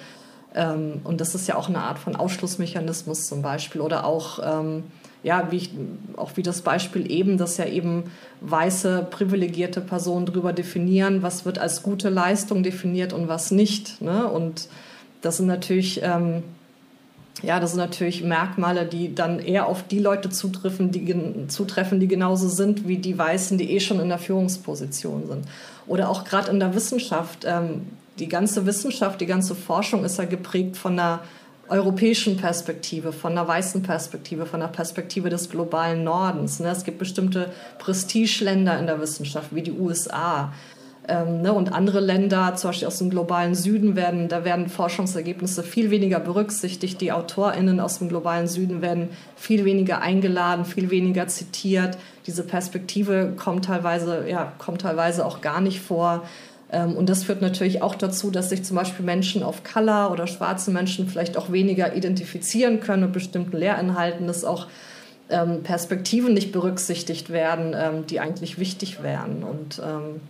Ähm, und das ist ja auch eine Art von Ausschlussmechanismus zum Beispiel. Oder auch, ähm, ja, wie, ich, auch wie das Beispiel eben, dass ja eben weiße, privilegierte Personen darüber definieren, was wird als gute Leistung definiert und was nicht. Ne? Und das sind natürlich... Ähm, ja, das sind natürlich Merkmale, die dann eher auf die Leute zutreffen, die, zutreffen, die genauso sind wie die Weißen, die eh schon in der Führungsposition sind. Oder auch gerade in der Wissenschaft. Ähm, die ganze Wissenschaft, die ganze Forschung ist ja geprägt von einer europäischen Perspektive, von einer weißen Perspektive, von der Perspektive des globalen Nordens. Ne? Es gibt bestimmte Prestigeländer in der Wissenschaft, wie die USA. Ähm, ne, und andere Länder, zum Beispiel aus dem globalen Süden, werden, da werden Forschungsergebnisse viel weniger berücksichtigt. Die AutorInnen aus dem globalen Süden werden viel weniger eingeladen, viel weniger zitiert. Diese Perspektive kommt teilweise, ja, kommt teilweise auch gar nicht vor. Ähm, und das führt natürlich auch dazu, dass sich zum Beispiel Menschen of Color oder schwarze Menschen vielleicht auch weniger identifizieren können mit bestimmten Lehrinhalten, dass auch ähm, Perspektiven nicht berücksichtigt werden, ähm, die eigentlich wichtig wären. Und ähm,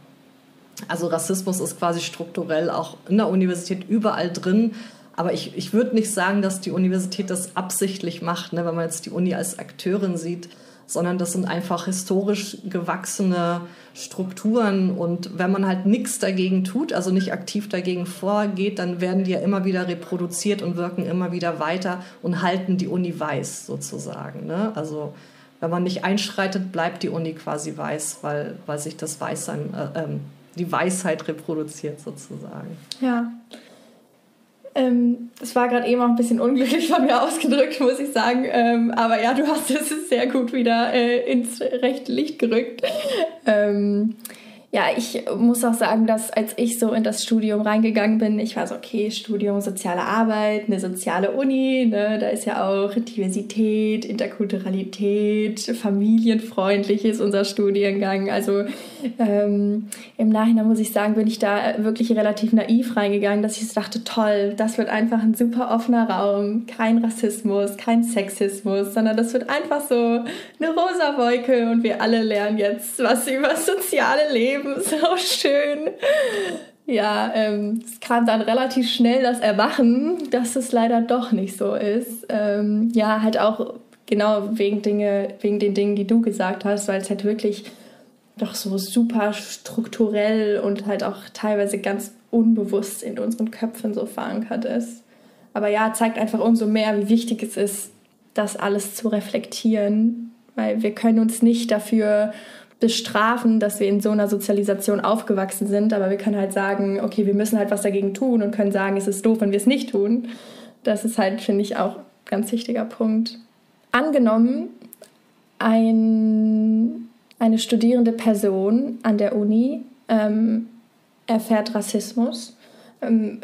Also Rassismus ist quasi strukturell auch in der Universität überall drin. Aber ich, ich würde nicht sagen, dass die Universität das absichtlich macht, ne, wenn man jetzt die Uni als Akteurin sieht, sondern das sind einfach historisch gewachsene Strukturen. Und wenn man halt nichts dagegen tut, also nicht aktiv dagegen vorgeht, dann werden die ja immer wieder reproduziert und wirken immer wieder weiter und halten die Uni weiß sozusagen. Ne? Also wenn man nicht einschreitet, bleibt die Uni quasi weiß, weil, weil sich das Weißsein, äh, ähm, die Weisheit reproduziert sozusagen. Ja. Ähm, das war gerade eben auch ein bisschen unglücklich von mir ausgedrückt, muss ich sagen. Ähm, aber ja, du hast es sehr gut wieder äh, ins rechte Licht gerückt. Ähm, ja, ich muss auch sagen, dass als ich so in das Studium reingegangen bin, ich war so, okay, Studium soziale Arbeit, eine soziale Uni, ne, da ist ja auch Diversität, Interkulturalität, familienfreundlich ist unser Studiengang. Also ähm, im Nachhinein muss ich sagen, bin ich da wirklich relativ naiv reingegangen, dass ich so dachte, toll, das wird einfach ein super offener Raum, kein Rassismus, kein Sexismus, sondern das wird einfach so eine rosa Wolke und wir alle lernen jetzt was über soziale Leben Leben so schön. Ja, ähm, es kam dann relativ schnell das Erwachen, dass es leider doch nicht so ist. Ähm, ja, halt auch genau wegen, Dinge, wegen den Dingen, die du gesagt hast, weil es halt wirklich doch so super strukturell und halt auch teilweise ganz unbewusst in unseren Köpfen so verankert ist. Aber ja, zeigt einfach umso mehr, wie wichtig es ist, das alles zu reflektieren, weil wir können uns nicht dafür bestrafen, dass wir in so einer Sozialisation aufgewachsen sind, aber wir können halt sagen, okay, wir müssen halt was dagegen tun und können sagen, es ist doof, wenn wir es nicht tun. Das ist halt, finde ich, auch ein ganz wichtiger Punkt. Angenommen, ein, eine studierende Person an der Uni ähm, erfährt Rassismus. Ähm,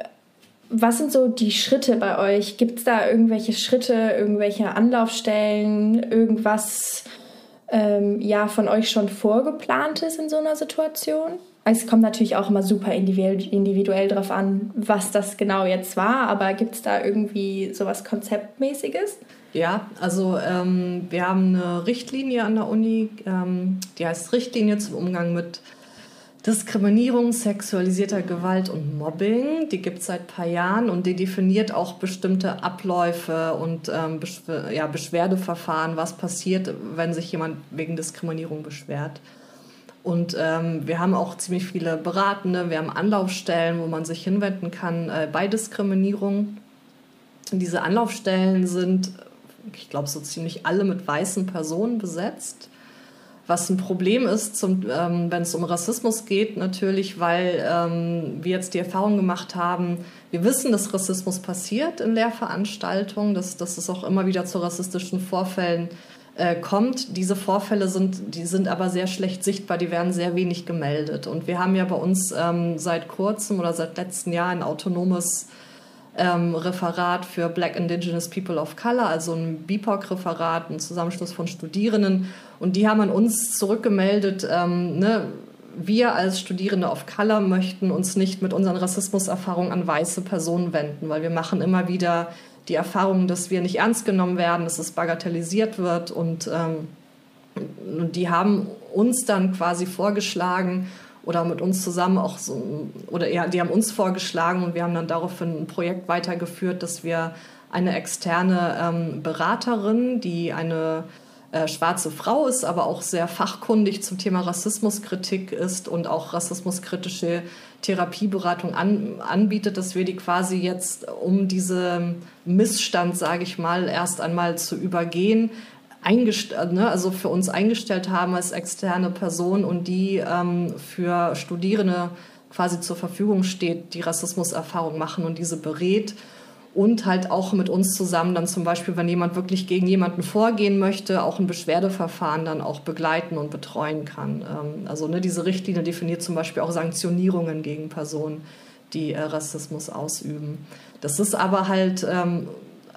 was sind so die Schritte bei euch? Gibt es da irgendwelche Schritte, irgendwelche Anlaufstellen, irgendwas, ähm, ja von euch schon vorgeplant ist in so einer Situation? Es kommt natürlich auch immer super individuell, individuell drauf an, was das genau jetzt war, aber gibt es da irgendwie sowas Konzeptmäßiges? Ja, also ähm, wir haben eine Richtlinie an der Uni, ähm, die heißt Richtlinie zum Umgang mit Diskriminierung, sexualisierter Gewalt und Mobbing. Die gibt es seit ein paar Jahren und die definiert auch bestimmte Abläufe und ähm, Beschw ja, Beschwerdeverfahren, was passiert, wenn sich jemand wegen Diskriminierung beschwert. Und ähm, wir haben auch ziemlich viele Beratende, wir haben Anlaufstellen, wo man sich hinwenden kann äh, bei Diskriminierung. Diese Anlaufstellen sind, ich glaube, so ziemlich alle mit weißen Personen besetzt was ein Problem ist, ähm, wenn es um Rassismus geht, natürlich, weil ähm, wir jetzt die Erfahrung gemacht haben, wir wissen, dass Rassismus passiert in Lehrveranstaltungen, dass, dass es auch immer wieder zu rassistischen Vorfällen äh, kommt. Diese Vorfälle sind, die sind aber sehr schlecht sichtbar, die werden sehr wenig gemeldet. Und wir haben ja bei uns ähm, seit kurzem oder seit letztem Jahr ein autonomes ähm, Referat für Black Indigenous People of Color, also ein BIPOC-Referat, ein Zusammenschluss von Studierenden. Und die haben an uns zurückgemeldet, ähm, ne, wir als Studierende of Color möchten uns nicht mit unseren Rassismuserfahrungen an weiße Personen wenden, weil wir machen immer wieder die Erfahrung, dass wir nicht ernst genommen werden, dass es bagatellisiert wird und ähm, die haben uns dann quasi vorgeschlagen, oder mit uns zusammen auch so, oder ja, die haben uns vorgeschlagen und wir haben dann daraufhin ein Projekt weitergeführt, dass wir eine externe ähm, Beraterin, die eine äh, schwarze Frau ist, aber auch sehr fachkundig zum Thema Rassismuskritik ist und auch rassismuskritische Therapieberatung an, anbietet, dass wir die quasi jetzt, um diesen Missstand, sage ich mal, erst einmal zu übergehen, eingestellt, ne, also für uns eingestellt haben als externe Person und die ähm, für Studierende quasi zur Verfügung steht, die Rassismuserfahrung machen und diese berät und halt auch mit uns zusammen dann zum Beispiel, wenn jemand wirklich gegen jemanden vorgehen möchte, auch ein Beschwerdeverfahren dann auch begleiten und betreuen kann. Ähm, also ne, diese Richtlinie definiert zum Beispiel auch Sanktionierungen gegen Personen, die äh, Rassismus ausüben. Das ist aber halt ähm,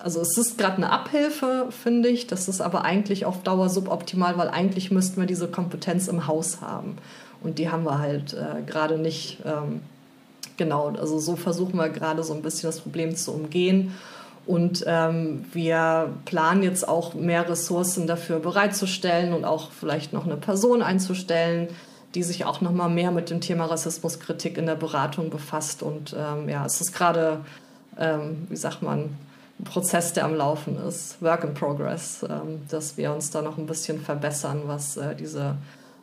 also es ist gerade eine Abhilfe, finde ich. Das ist aber eigentlich auf Dauer suboptimal, weil eigentlich müssten wir diese Kompetenz im Haus haben. Und die haben wir halt äh, gerade nicht. Ähm, genau, also so versuchen wir gerade so ein bisschen das Problem zu umgehen. Und ähm, wir planen jetzt auch mehr Ressourcen dafür bereitzustellen und auch vielleicht noch eine Person einzustellen, die sich auch noch mal mehr mit dem Thema Rassismuskritik in der Beratung befasst. Und ähm, ja, es ist gerade, ähm, wie sagt man, Prozess, der am Laufen ist, Work in Progress, ähm, dass wir uns da noch ein bisschen verbessern, was äh, diese,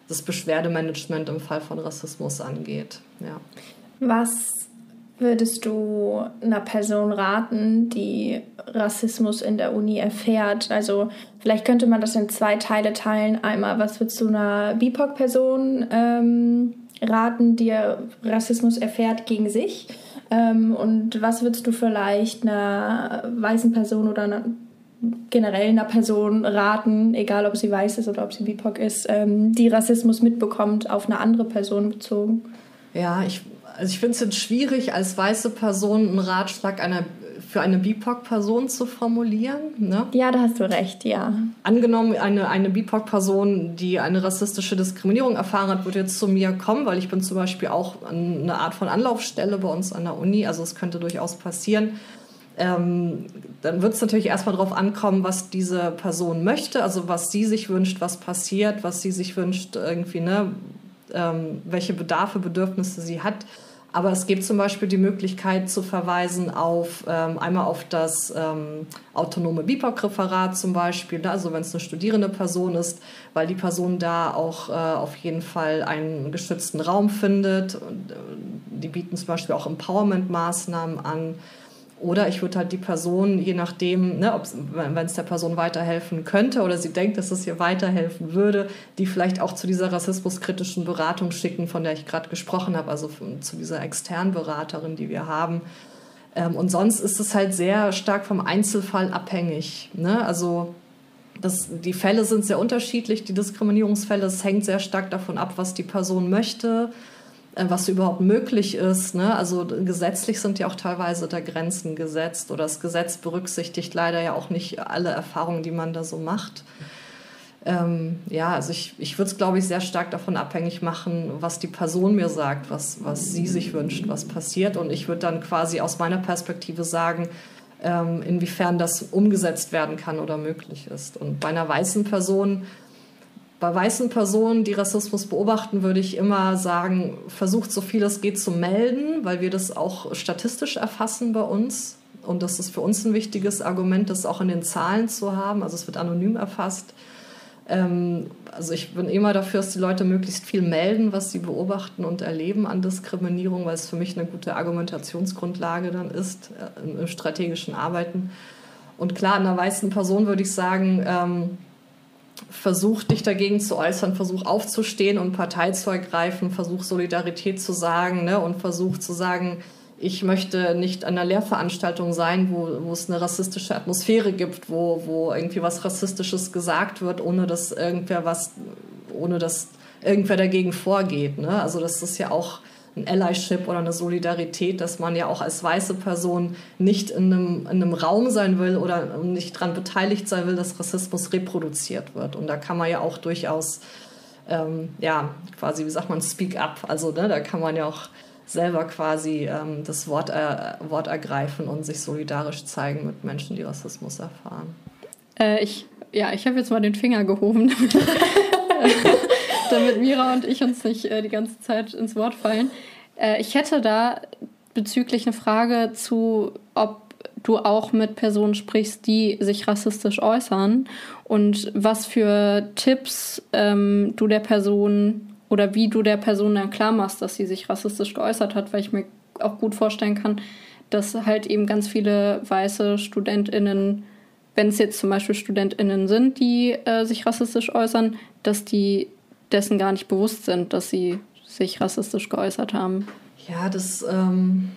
das Beschwerdemanagement im Fall von Rassismus angeht. Ja. Was würdest du einer Person raten, die Rassismus in der Uni erfährt? Also vielleicht könnte man das in zwei Teile teilen. Einmal, was würdest du einer BIPOC-Person ähm, raten, die Rassismus erfährt gegen sich? Ähm, und was würdest du vielleicht einer weißen Person oder einer generell einer Person raten, egal ob sie weiß ist oder ob sie BIPOC ist, ähm, die Rassismus mitbekommt, auf eine andere Person bezogen? Ja, ich also ich finde es jetzt schwierig, als weiße Person einen Ratschlag einer, für eine BIPOC-Person zu formulieren. Ne? Ja, da hast du recht, ja. Angenommen, eine, eine BIPOC-Person, die eine rassistische Diskriminierung erfahren hat, würde jetzt zu mir kommen, weil ich bin zum Beispiel auch eine Art von Anlaufstelle bei uns an der Uni, also es könnte durchaus passieren. Ähm, dann wird es natürlich erstmal darauf ankommen, was diese Person möchte, also was sie sich wünscht, was passiert, was sie sich wünscht, irgendwie, ne, ähm, welche Bedarfe, Bedürfnisse sie hat. Aber es gibt zum Beispiel die Möglichkeit zu verweisen auf ähm, einmal auf das ähm, autonome BIPOC-Referat zum Beispiel, ne? also wenn es eine studierende Person ist, weil die Person da auch äh, auf jeden Fall einen geschützten Raum findet. Und, äh, die bieten zum Beispiel auch Empowerment-Maßnahmen an. Oder ich würde halt die Person, je nachdem, ne, wenn es der Person weiterhelfen könnte oder sie denkt, dass es ihr weiterhelfen würde, die vielleicht auch zu dieser rassismuskritischen Beratung schicken, von der ich gerade gesprochen habe, also zu dieser externen Beraterin, die wir haben. Ähm, und sonst ist es halt sehr stark vom Einzelfall abhängig. Ne? Also das, die Fälle sind sehr unterschiedlich, die Diskriminierungsfälle. Es hängt sehr stark davon ab, was die Person möchte was überhaupt möglich ist. Ne? Also gesetzlich sind ja auch teilweise da Grenzen gesetzt oder das Gesetz berücksichtigt leider ja auch nicht alle Erfahrungen, die man da so macht. Ähm, ja, also ich, ich würde es, glaube ich, sehr stark davon abhängig machen, was die Person mir sagt, was, was sie sich wünscht, was passiert. Und ich würde dann quasi aus meiner Perspektive sagen, ähm, inwiefern das umgesetzt werden kann oder möglich ist. Und bei einer weißen Person bei weißen Personen, die Rassismus beobachten, würde ich immer sagen, versucht so viel es geht zu melden, weil wir das auch statistisch erfassen bei uns. Und das ist für uns ein wichtiges Argument, das auch in den Zahlen zu haben. Also es wird anonym erfasst. Ähm, also ich bin immer dafür, dass die Leute möglichst viel melden, was sie beobachten und erleben an Diskriminierung, weil es für mich eine gute Argumentationsgrundlage dann ist äh, im strategischen Arbeiten. Und klar, einer weißen Person würde ich sagen, ähm, versuch dich dagegen zu äußern, versuch aufzustehen und Partei zu ergreifen, versuch Solidarität zu sagen ne, und versuch zu sagen, ich möchte nicht an einer Lehrveranstaltung sein, wo, wo es eine rassistische Atmosphäre gibt, wo, wo irgendwie was Rassistisches gesagt wird, ohne dass irgendwer was, ohne dass irgendwer dagegen vorgeht. Ne? Also das ist ja auch ein Allyship oder eine Solidarität, dass man ja auch als weiße Person nicht in einem, in einem Raum sein will oder nicht daran beteiligt sein will, dass Rassismus reproduziert wird. Und da kann man ja auch durchaus, ähm, ja, quasi, wie sagt man, speak up. Also ne, da kann man ja auch selber quasi ähm, das Wort, äh, Wort ergreifen und sich solidarisch zeigen mit Menschen, die Rassismus erfahren. Äh, ich, ja, ich habe jetzt mal den Finger gehoben, damit Mira und ich uns nicht äh, die ganze Zeit ins Wort fallen. Äh, ich hätte da bezüglich eine Frage zu, ob du auch mit Personen sprichst, die sich rassistisch äußern und was für Tipps ähm, du der Person oder wie du der Person dann klar machst, dass sie sich rassistisch geäußert hat, weil ich mir auch gut vorstellen kann, dass halt eben ganz viele weiße StudentInnen, wenn es jetzt zum Beispiel StudentInnen sind, die äh, sich rassistisch äußern, dass die dessen gar nicht bewusst sind, dass sie sich rassistisch geäußert haben. Ja, das, ähm,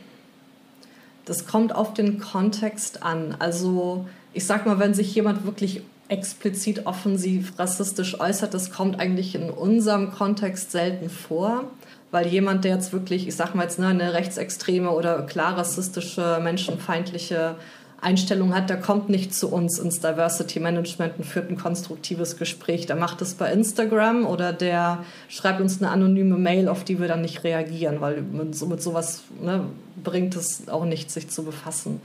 das kommt auf den Kontext an. Also ich sag mal, wenn sich jemand wirklich explizit offensiv rassistisch äußert, das kommt eigentlich in unserem Kontext selten vor, weil jemand, der jetzt wirklich, ich sag mal jetzt ne, eine rechtsextreme oder klar rassistische, menschenfeindliche Einstellung hat, der kommt nicht zu uns ins Diversity Management und führt ein konstruktives Gespräch. Der macht es bei Instagram oder der schreibt uns eine anonyme Mail, auf die wir dann nicht reagieren, weil mit, so, mit sowas ne, bringt es auch nichts, sich zu befassen.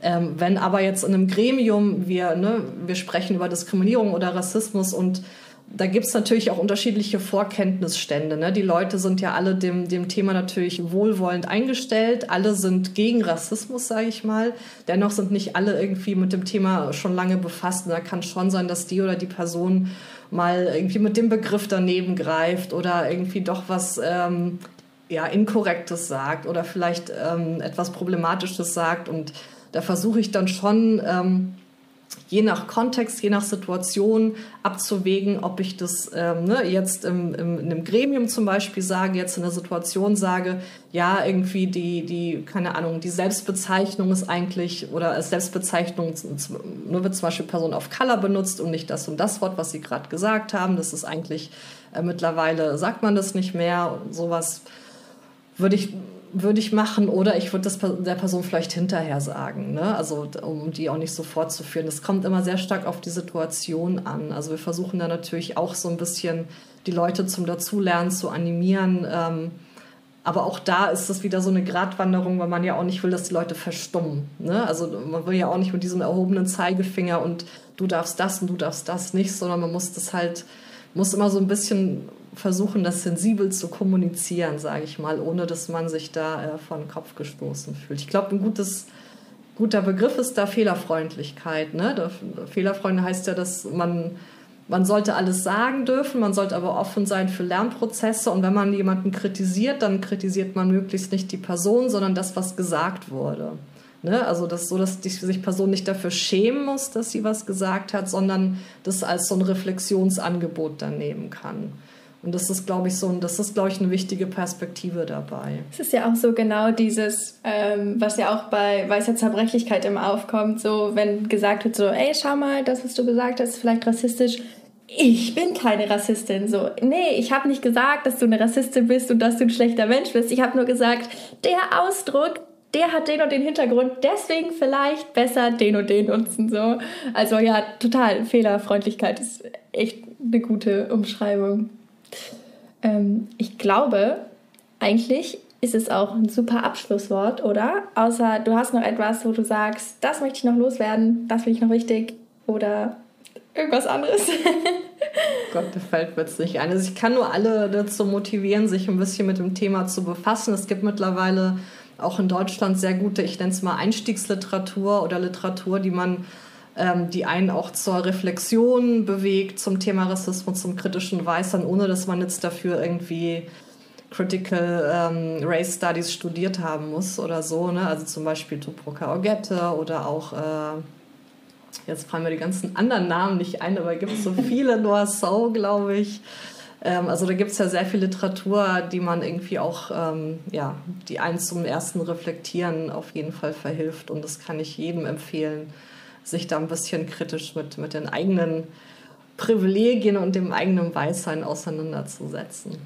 Ähm, wenn aber jetzt in einem Gremium wir, ne, wir sprechen über Diskriminierung oder Rassismus und da gibt es natürlich auch unterschiedliche Vorkenntnisstände. Ne? Die Leute sind ja alle dem, dem Thema natürlich wohlwollend eingestellt. Alle sind gegen Rassismus, sage ich mal. Dennoch sind nicht alle irgendwie mit dem Thema schon lange befasst. Und da kann schon sein, dass die oder die Person mal irgendwie mit dem Begriff daneben greift oder irgendwie doch was ähm, ja, Inkorrektes sagt oder vielleicht ähm, etwas Problematisches sagt. Und da versuche ich dann schon, ähm, je nach Kontext, je nach Situation abzuwägen, ob ich das ähm, ne, jetzt im, im, in einem Gremium zum Beispiel sage, jetzt in der Situation sage, ja, irgendwie die, die, keine Ahnung, die Selbstbezeichnung ist eigentlich, oder Selbstbezeichnung nur wird zum Beispiel Person of Color benutzt und nicht das und das Wort, was Sie gerade gesagt haben. Das ist eigentlich äh, mittlerweile, sagt man das nicht mehr sowas würde ich würde ich machen oder ich würde das der Person vielleicht hinterher sagen, ne? also um die auch nicht so fortzuführen. Das kommt immer sehr stark auf die Situation an. Also wir versuchen da natürlich auch so ein bisschen die Leute zum Dazulernen zu animieren. Ähm, aber auch da ist das wieder so eine Gratwanderung, weil man ja auch nicht will, dass die Leute verstummen. Ne? Also man will ja auch nicht mit diesem erhobenen Zeigefinger und du darfst das und du darfst das nicht, sondern man muss das halt, muss immer so ein bisschen versuchen, das sensibel zu kommunizieren, sage ich mal, ohne dass man sich da äh, vor den Kopf gestoßen fühlt. Ich glaube, ein gutes, guter Begriff ist da Fehlerfreundlichkeit. Ne? Fehlerfreunde heißt ja, dass man, man sollte alles sagen dürfen, man sollte aber offen sein für Lernprozesse und wenn man jemanden kritisiert, dann kritisiert man möglichst nicht die Person, sondern das, was gesagt wurde. Ne? Also das so, dass die sich Person nicht dafür schämen muss, dass sie was gesagt hat, sondern das als so ein Reflexionsangebot dann nehmen kann. Und das ist, glaube ich, so, das ist, glaube ich, eine wichtige Perspektive dabei. Es ist ja auch so genau dieses, ähm, was ja auch bei weißer Zerbrechlichkeit immer aufkommt, so wenn gesagt wird, so, ey, schau mal, das, was du gesagt hast, ist vielleicht rassistisch. Ich bin keine Rassistin. So, nee, ich habe nicht gesagt, dass du eine Rassistin bist und dass du ein schlechter Mensch bist. Ich habe nur gesagt, der Ausdruck, der hat den und den Hintergrund, deswegen vielleicht besser den und den nutzen. So. Also ja, total. Fehlerfreundlichkeit ist echt eine gute Umschreibung. Ähm, ich glaube, eigentlich ist es auch ein super Abschlusswort, oder? Außer du hast noch etwas, wo du sagst, das möchte ich noch loswerden, das finde ich noch wichtig oder irgendwas anderes. Gott, da fällt mir jetzt nicht ein. Also ich kann nur alle dazu motivieren, sich ein bisschen mit dem Thema zu befassen. Es gibt mittlerweile auch in Deutschland sehr gute, ich nenne es mal Einstiegsliteratur oder Literatur, die man ähm, die einen auch zur Reflexion bewegt zum Thema Rassismus, zum kritischen Weißern, ohne dass man jetzt dafür irgendwie Critical ähm, Race Studies studiert haben muss oder so. Ne? Also zum Beispiel Tuproka Ogette oder auch, äh, jetzt fallen mir die ganzen anderen Namen nicht ein, aber es gibt so viele, So, glaube ich. Ähm, also da gibt es ja sehr viel Literatur, die man irgendwie auch, ähm, ja, die einen zum ersten Reflektieren auf jeden Fall verhilft und das kann ich jedem empfehlen sich da ein bisschen kritisch mit, mit den eigenen Privilegien und dem eigenen Weißsein auseinanderzusetzen.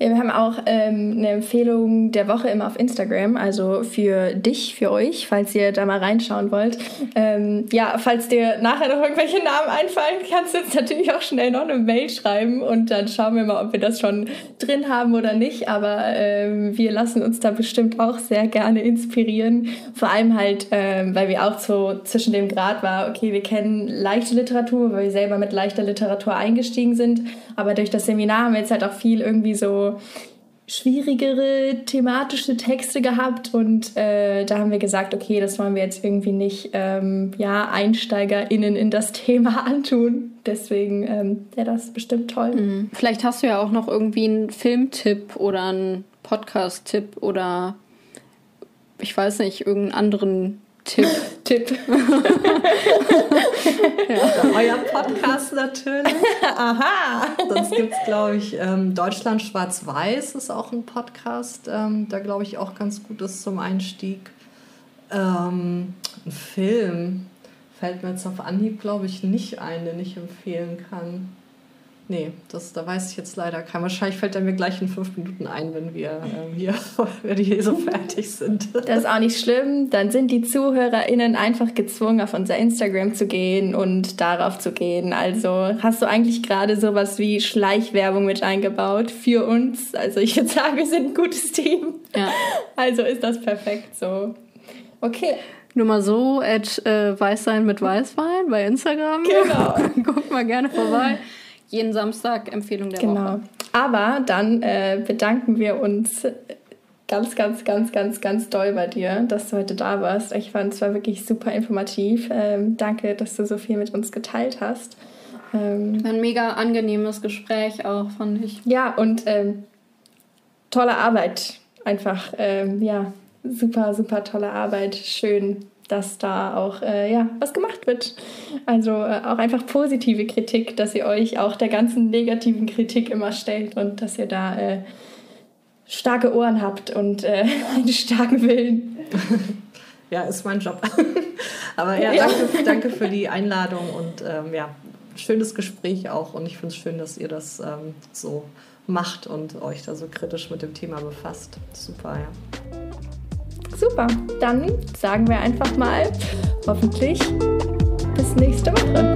Ja, wir haben auch ähm, eine Empfehlung der Woche immer auf Instagram, also für dich, für euch, falls ihr da mal reinschauen wollt. Ähm, ja, falls dir nachher noch irgendwelche Namen einfallen, kannst du uns natürlich auch schnell noch eine Mail schreiben und dann schauen wir mal, ob wir das schon drin haben oder nicht. Aber ähm, wir lassen uns da bestimmt auch sehr gerne inspirieren. Vor allem halt, ähm, weil wir auch so zwischen dem Grad war, okay, wir kennen leichte Literatur, weil wir selber mit leichter Literatur eingestiegen sind. Aber durch das Seminar haben wir jetzt halt auch viel irgendwie so schwierigere thematische Texte gehabt und äh, da haben wir gesagt, okay, das wollen wir jetzt irgendwie nicht ähm, ja, EinsteigerInnen in das Thema antun. Deswegen ähm, wäre das bestimmt toll. Mhm. Vielleicht hast du ja auch noch irgendwie einen Filmtipp oder einen Podcast-Tipp oder ich weiß nicht, irgendeinen anderen Tipp. Tipp. ja. Euer Podcast natürlich. Aha. Sonst gibt es, glaube ich, ähm, Deutschland Schwarz-Weiß ist auch ein Podcast, ähm, der, glaube ich, auch ganz gut ist zum Einstieg. Ähm, ein Film fällt mir jetzt auf Anhieb, glaube ich, nicht ein, den ich empfehlen kann. Nee, das, da weiß ich jetzt leider kein. Wahrscheinlich fällt er mir gleich in fünf Minuten ein, wenn wir äh, hier, wenn wir hier so fertig sind. Das ist auch nicht schlimm. Dann sind die ZuhörerInnen einfach gezwungen, auf unser Instagram zu gehen und darauf zu gehen. Also hast du eigentlich gerade sowas wie Schleichwerbung mit eingebaut für uns? Also ich würde sagen, wir sind ein gutes Team. Ja. Also ist das perfekt so. Okay. Nur mal so, at äh, Weißsein mit Weißwein bei Instagram. Genau. Guckt mal gerne vorbei. Jeden Samstag Empfehlung der genau. Woche. Aber dann äh, bedanken wir uns ganz, ganz, ganz, ganz, ganz doll bei dir, dass du heute da warst. Ich fand es war wirklich super informativ. Ähm, danke, dass du so viel mit uns geteilt hast. Ähm, Ein mega angenehmes Gespräch auch, fand ich. Ja, und ähm, tolle Arbeit. Einfach, ähm, ja, super, super tolle Arbeit. Schön, dass da auch äh, ja, was gemacht wird. Also äh, auch einfach positive Kritik, dass ihr euch auch der ganzen negativen Kritik immer stellt und dass ihr da äh, starke Ohren habt und äh, einen starken Willen. Ja, ist mein Job. Aber ja, ja. Danke, danke, für die Einladung und ähm, ja, schönes Gespräch auch. Und ich finde es schön, dass ihr das ähm, so macht und euch da so kritisch mit dem Thema befasst. Super, ja. Super, dann sagen wir einfach mal hoffentlich bis nächste Woche.